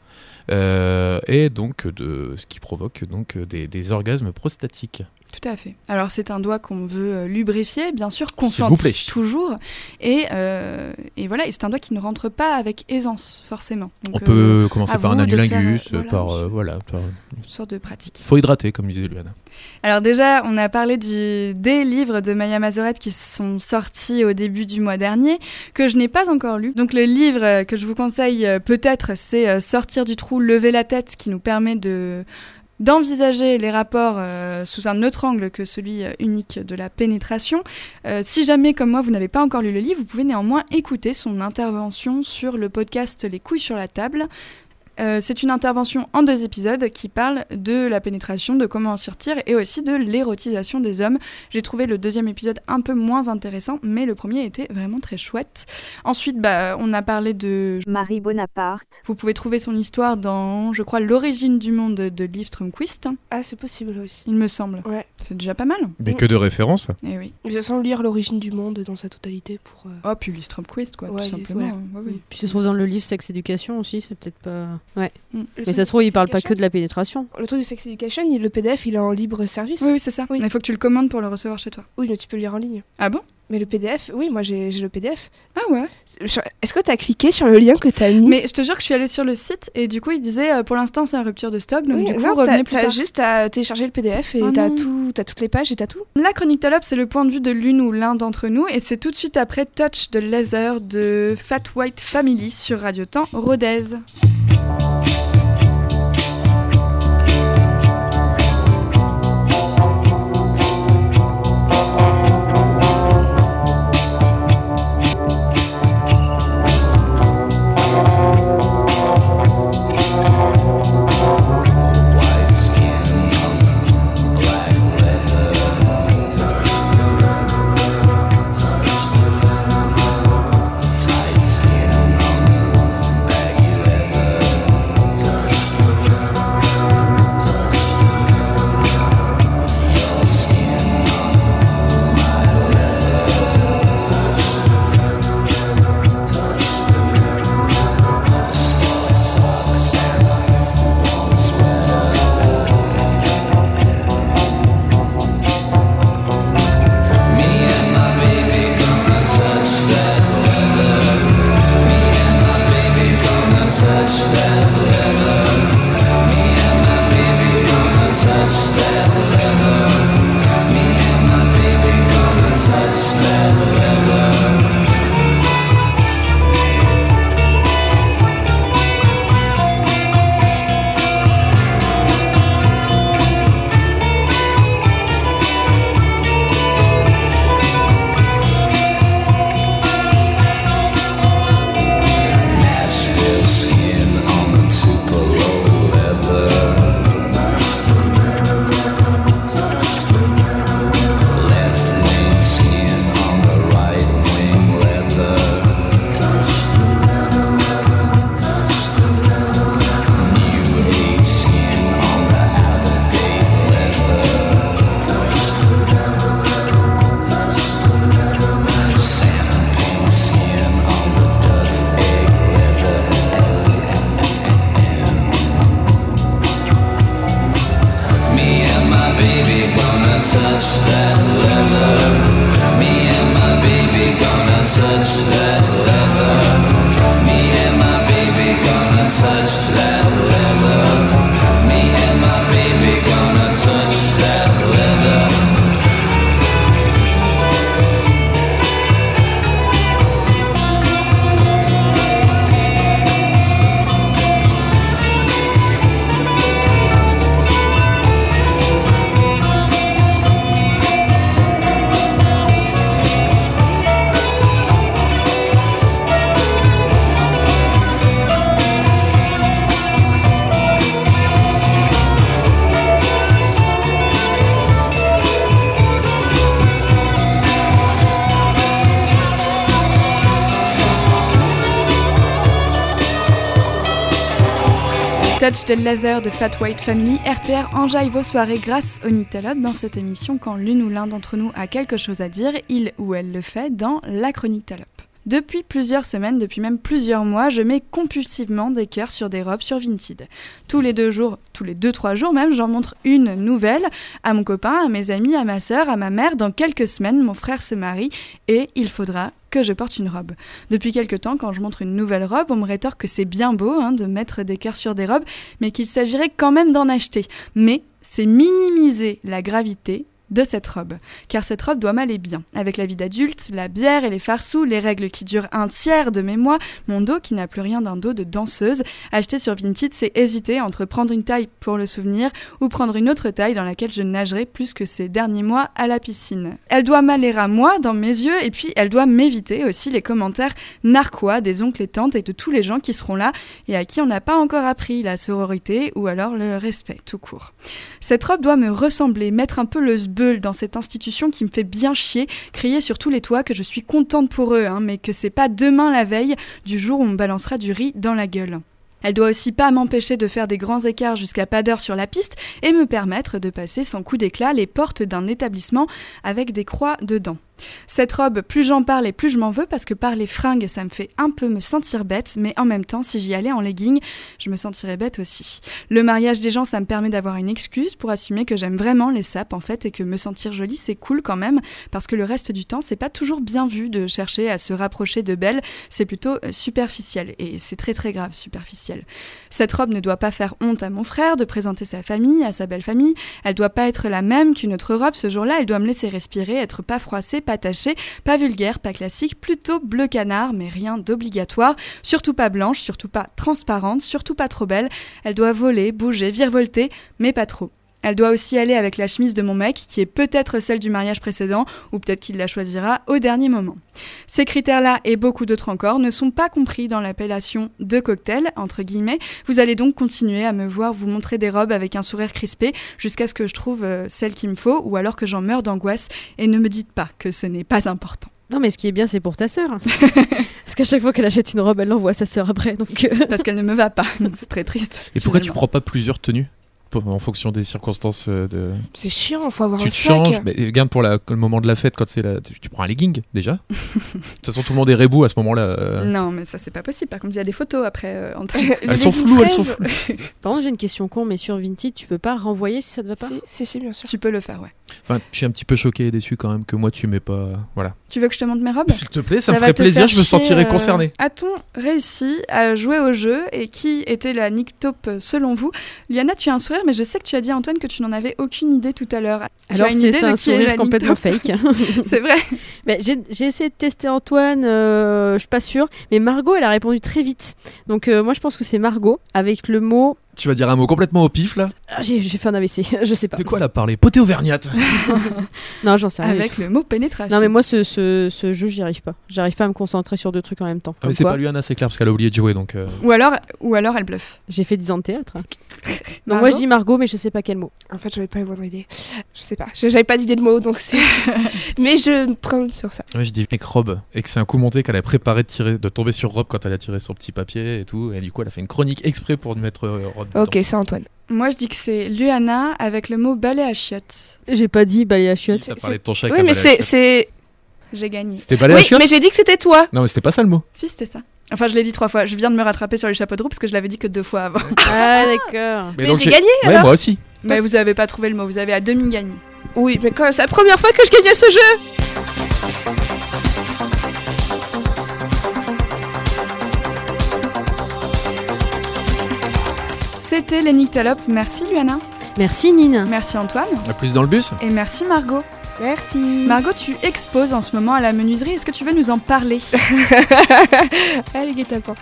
euh, et donc de ce qui provoque donc des, des orgasmes prostatiques. Tout à fait. Alors c'est un doigt qu'on veut euh, lubrifier, bien sûr, consenti plaît. toujours. Et, euh, et voilà, et c'est un doigt qui ne rentre pas avec aisance, forcément. Donc, On euh, peut commencer par un anulingus, faire, par voilà, euh, voilà. par- une sorte de pratique. Faut hydrater, comme disait Luana. Alors déjà, on a parlé du, des livres de Maya Mazorette qui sont sortis au début du mois dernier, que je n'ai pas encore lu. Donc le livre que je vous conseille peut-être, c'est Sortir du trou, lever la tête, qui nous permet de d'envisager les rapports euh, sous un autre angle que celui euh, unique de la pénétration. Euh, si jamais, comme moi, vous n'avez pas encore lu le livre, vous pouvez néanmoins écouter son intervention sur le podcast Les couilles sur la table. Euh, c'est une intervention en deux épisodes qui parle de la pénétration, de comment en sortir et aussi de l'érotisation des hommes. J'ai trouvé le deuxième épisode un peu moins intéressant, mais le premier était vraiment très chouette. Ensuite, bah, on a parlé de... Marie Bonaparte. Vous pouvez trouver son histoire dans, je crois, L'origine du monde de Liv Strömquist, Ah, c'est possible, oui. il me semble. Ouais. C'est déjà pas mal. Mais que de références. Eh oui. Je sens lire l'origine du monde dans sa totalité pour. euh, Oh, puis Liv Strömquist, quoi, Ouais, tout simplement. voilà. Ouais, oui. Puis ça se trouve dans le livre Sex Education aussi, c'est peut-être pas. Ouais. Mm. le Mais ça se trouve, il Sex parle pas que Education- de la pénétration. Le truc du Sex Education, il- le PDF, il est en libre service. Oui, oui, c'est ça. Oui. Mais il faut que tu le commandes pour le recevoir chez toi. Oui, mais tu peux le lire en ligne. Ah bon? Mais le PDF, oui, moi j'ai j'ai le PDF. Ah ouais. Est-ce que t'as cliqué sur le lien que t'as mis? Mais je te jure que je suis allée sur le site et du coup, il disait euh, pour l'instant, c'est en rupture de stock, donc Oui, du coup, non, revenez t'as- plus t'as tard. juste à télécharger le PDF et Oh t'as tout, t'as toutes les pages et t'as tout. La chronique Talop, c'est le point de vue de l'une ou l'un d'entre nous, et c'est tout de suite après Touch de Laser de Fat White Family sur Radio Temps Rodez. The Leather de Fat White Family, RTR enjaille vos soirées grâce au Nyctalope dans cette émission quand l'une ou l'un d'entre nous a quelque chose à dire, il ou elle le fait dans la chronique Talope. Depuis plusieurs semaines, depuis même plusieurs mois, je mets compulsivement des cœurs sur des robes sur Vinted. Tous les deux jours, tous les deux trois jours même, j'en montre une nouvelle à mon copain, à mes amis, à ma sœur, à ma mère. Dans quelques semaines, mon frère se marie et il faudra que je porte une robe. Depuis quelque temps, quand je montre une nouvelle robe, on me rétorque que c'est bien beau hein, de mettre des cœurs sur des robes, mais qu'il s'agirait quand même d'en acheter. Mais c'est minimiser la gravité de cette robe, car cette robe doit m'aller bien, avec la vie d'adulte, la bière et les farceaux, les règles qui durent un tiers de mes mois, mon dos qui n'a plus rien d'un dos de danseuse. Acheter sur Vinted, c'est hésiter entre prendre une taille pour le souvenir ou prendre une autre taille dans laquelle je nagerai plus que ces derniers mois à la piscine. Elle doit m'aller à moi, dans mes yeux, et puis elle doit m'éviter aussi les commentaires narquois des oncles et tantes et de tous les gens qui seront là et à qui on n'a pas encore appris la sororité ou alors le respect tout court. Cette robe doit me ressembler, mettre un peu le dans cette institution qui me fait bien chier, crier sur tous les toits que je suis contente pour eux, hein, mais que c'est pas demain la veille du jour où on me balancera du riz dans la gueule. Elle doit aussi pas m'empêcher de faire des grands écarts jusqu'à pas d'heure sur la piste et me permettre de passer sans coup d'éclat les portes d'un établissement avec des croix dedans. Cette robe, plus j'en parle et plus je m'en veux parce que par les fringues, ça me fait un peu me sentir bête, mais en même temps, si j'y allais en legging, je me sentirais bête aussi. Le mariage des gens, ça me permet d'avoir une excuse pour assumer que j'aime vraiment les sapes en fait et que me sentir jolie, c'est cool quand même parce que le reste du temps, c'est pas toujours bien vu de chercher à se rapprocher de belle, c'est plutôt euh, superficiel et c'est très très grave superficiel. Cette robe ne doit pas faire honte à mon frère de présenter sa famille, à sa belle famille, elle doit pas être la même qu'une autre robe ce jour-là, elle doit me laisser respirer, être pas froissée, pas vulgaire, pas classique, plutôt bleu canard, mais rien d'obligatoire, surtout pas blanche, surtout pas transparente, surtout pas trop belle. Elle doit voler, bouger, virevolter, mais pas trop. Elle doit aussi aller avec la chemise de mon mec, qui est peut-être celle du mariage précédent, ou peut-être qu'il la choisira au dernier moment. Ces critères-là et beaucoup d'autres encore ne sont pas compris dans l'appellation de cocktail, entre guillemets. Vous allez donc continuer à me voir vous montrer des robes avec un sourire crispé jusqu'à ce que je trouve euh, celle qu'il me faut, ou alors que j'en meurs d'angoisse, et ne me dites pas que ce n'est pas important. Non, mais ce qui est bien, c'est pour ta sœur. [LAUGHS] Parce qu'à chaque fois qu'elle achète une robe, elle l'envoie à sa sœur après. Donc, euh, Parce qu'elle ne me va pas, donc [LAUGHS] c'est très triste. Et pourquoi tu prends pas plusieurs tenues? En fonction des circonstances euh, de... C'est chiant, faut avoir Tu un te sac. changes, mais regarde pour la- le moment de la fête, quand c'est la... tu, tu prends un legging déjà. [LAUGHS] de toute façon, tout le monde est rebou à ce moment-là. euh. Non, mais ça c'est pas possible. Par contre, il y a des photos après euh, entre Le Elles sont floues, elles sont 13, floues. [LAUGHS] Par contre, j'ai une question con, mais sur Vinted, tu peux pas renvoyer si ça te va pas Si, si, si, bien sûr. Tu peux le faire, ouais. Enfin, je suis un petit peu choqué et déçu quand même que moi tu mets pas. Voilà. Tu veux que je te montre mes robes? S'il te plaît, ça, me ferait plaisir, je me sentirais euh, concerné. A-t-on réussi à jouer au jeu? Et qui était la Nick Taupe selon vous? Liana, tu as un sourire, mais je sais que tu as dit Antoine que tu n'en avais aucune idée tout à l'heure. Alors, c'est un sourire complètement [LAUGHS] fake. C'est vrai. Mais j'ai j'ai essayé de tester Antoine, euh, je suis pas sûre. Mais Margot, elle a répondu très vite. Donc, euh, moi, je pense que c'est Margot avec le mot. Tu vas dire un mot complètement au pif là Ah, j'ai fait un AVC, [LAUGHS] je sais pas. De quoi elle a parlé Poté auvergnate [LAUGHS] Non, j'en sais rien. Avec le mot pénétration. Non, mais moi, ce, ce, ce jeu, j'y arrive pas. J'arrive pas à me concentrer sur deux trucs en même temps. Ah, mais c'est pas Luana, c'est clair, parce qu'elle a oublié de jouer donc. euh, Ou alors, ou alors elle bluffe. J'ai fait 10 ans de théâtre. [LAUGHS] Donc, Margot moi, je dis Margot, mais je sais pas quel mot. En fait, j'avais pas la moindre idée. Je sais pas. J'avais pas d'idée de mots, donc c'est. Mais je me prends sur ça. Ouais, je dis mec Rob et que c'est un coup monté qu'elle a préparé de tirer, de tomber sur Rob quand elle a tiré son petit papier et tout, et du coup elle a fait une chronique exprès pour mettre euh, Ok, c'est Antoine. Moi, je dis que c'est Luana avec le mot balai à chiottes. J'ai pas dit balai à Si, chiottes. t'as parlé de ton chat avec Oui, mais c'est. J'ai gagné. C'était balai à chiottes mais j'ai dit que c'était toi. Non, mais c'était pas ça le mot. Si, c'était ça. Enfin, je l'ai dit trois fois. Je viens de me rattraper sur les chapeaux de roue parce que je l'avais dit que deux fois avant. Ah, [LAUGHS] d'accord. Mais j'ai gagné Ouais, moi aussi. Mais vous avez pas trouvé le mot. Vous avez à demi gagné. Oui, mais quand même, c'est la première fois que je gagne à ce jeu. C'était les Nyctalopes. Merci Luana. Merci, Nina. Merci Antoine. À plus dans le bus Et merci Margot. Merci. Margot, tu exposes en ce moment à la menuiserie. Est-ce que tu veux nous en parler? [LAUGHS] Allez, guet-apens.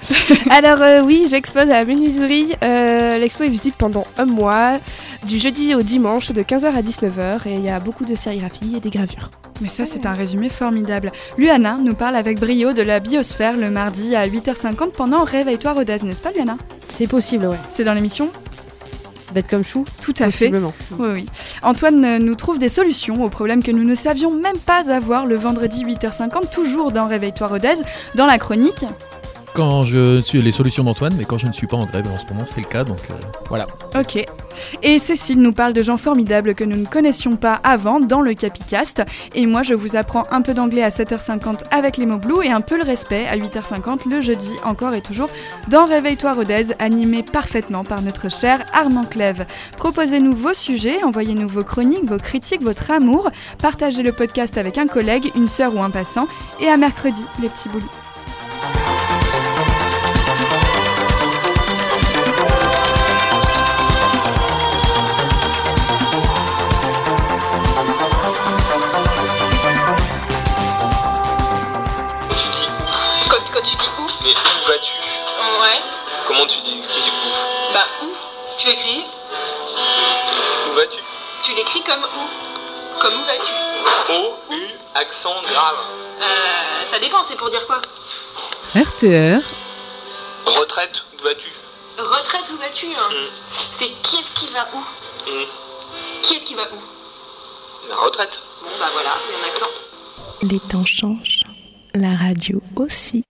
Alors, euh, oui, j'expose à la menuiserie. Euh, L'expo est visible pendant un mois, du jeudi au dimanche, de 15h à 19h, et il y a beaucoup de sérigraphie et des gravures. Mais ça, c'est un résumé formidable. Luana nous parle avec brio de la biosphère le mardi à 8h50 pendant Réveille-toi Rodez, n'est-ce pas Luana? C'est possible, ouais. C'est dans l'émission? Bête comme chou, Tout à fait. Oui, oui. Antoine euh, nous trouve des solutions aux problèmes que nous ne savions même pas avoir le vendredi 8h50, toujours dans Réveille-toi Rodez, dans la chronique. Quand je suis les solutions d'Antoine, mais quand je ne suis pas en grève, en ce moment c'est le cas, donc euh, voilà. Ok. Et Cécile nous parle de gens formidables que nous ne connaissions pas avant dans le Capicast. Et moi, je vous apprends un peu d'anglais à 7h50 avec les mots Blue et un peu le respect à 8h50 le jeudi, encore et toujours, dans Réveille-toi Rodez, animé parfaitement par notre cher Armand Clève. Proposez-nous vos sujets, envoyez-nous vos chroniques, vos critiques, votre amour. Partagez le podcast avec un collègue, une sœur ou un passant. Et à mercredi, les petits boulous. Tu l'écris Où vas-tu Tu l'écris comme où Comme où vas-tu O, U, accent grave. Euh, ça dépend, c'est pour dire quoi RTR, Retraite, où vas-tu Retraite, où vas-tu hein Mm. C'est qui est-ce qui va où Hmm, Qui est-ce qui va où La retraite. Bon bah voilà, il y a un accent. Les temps changent, la radio aussi.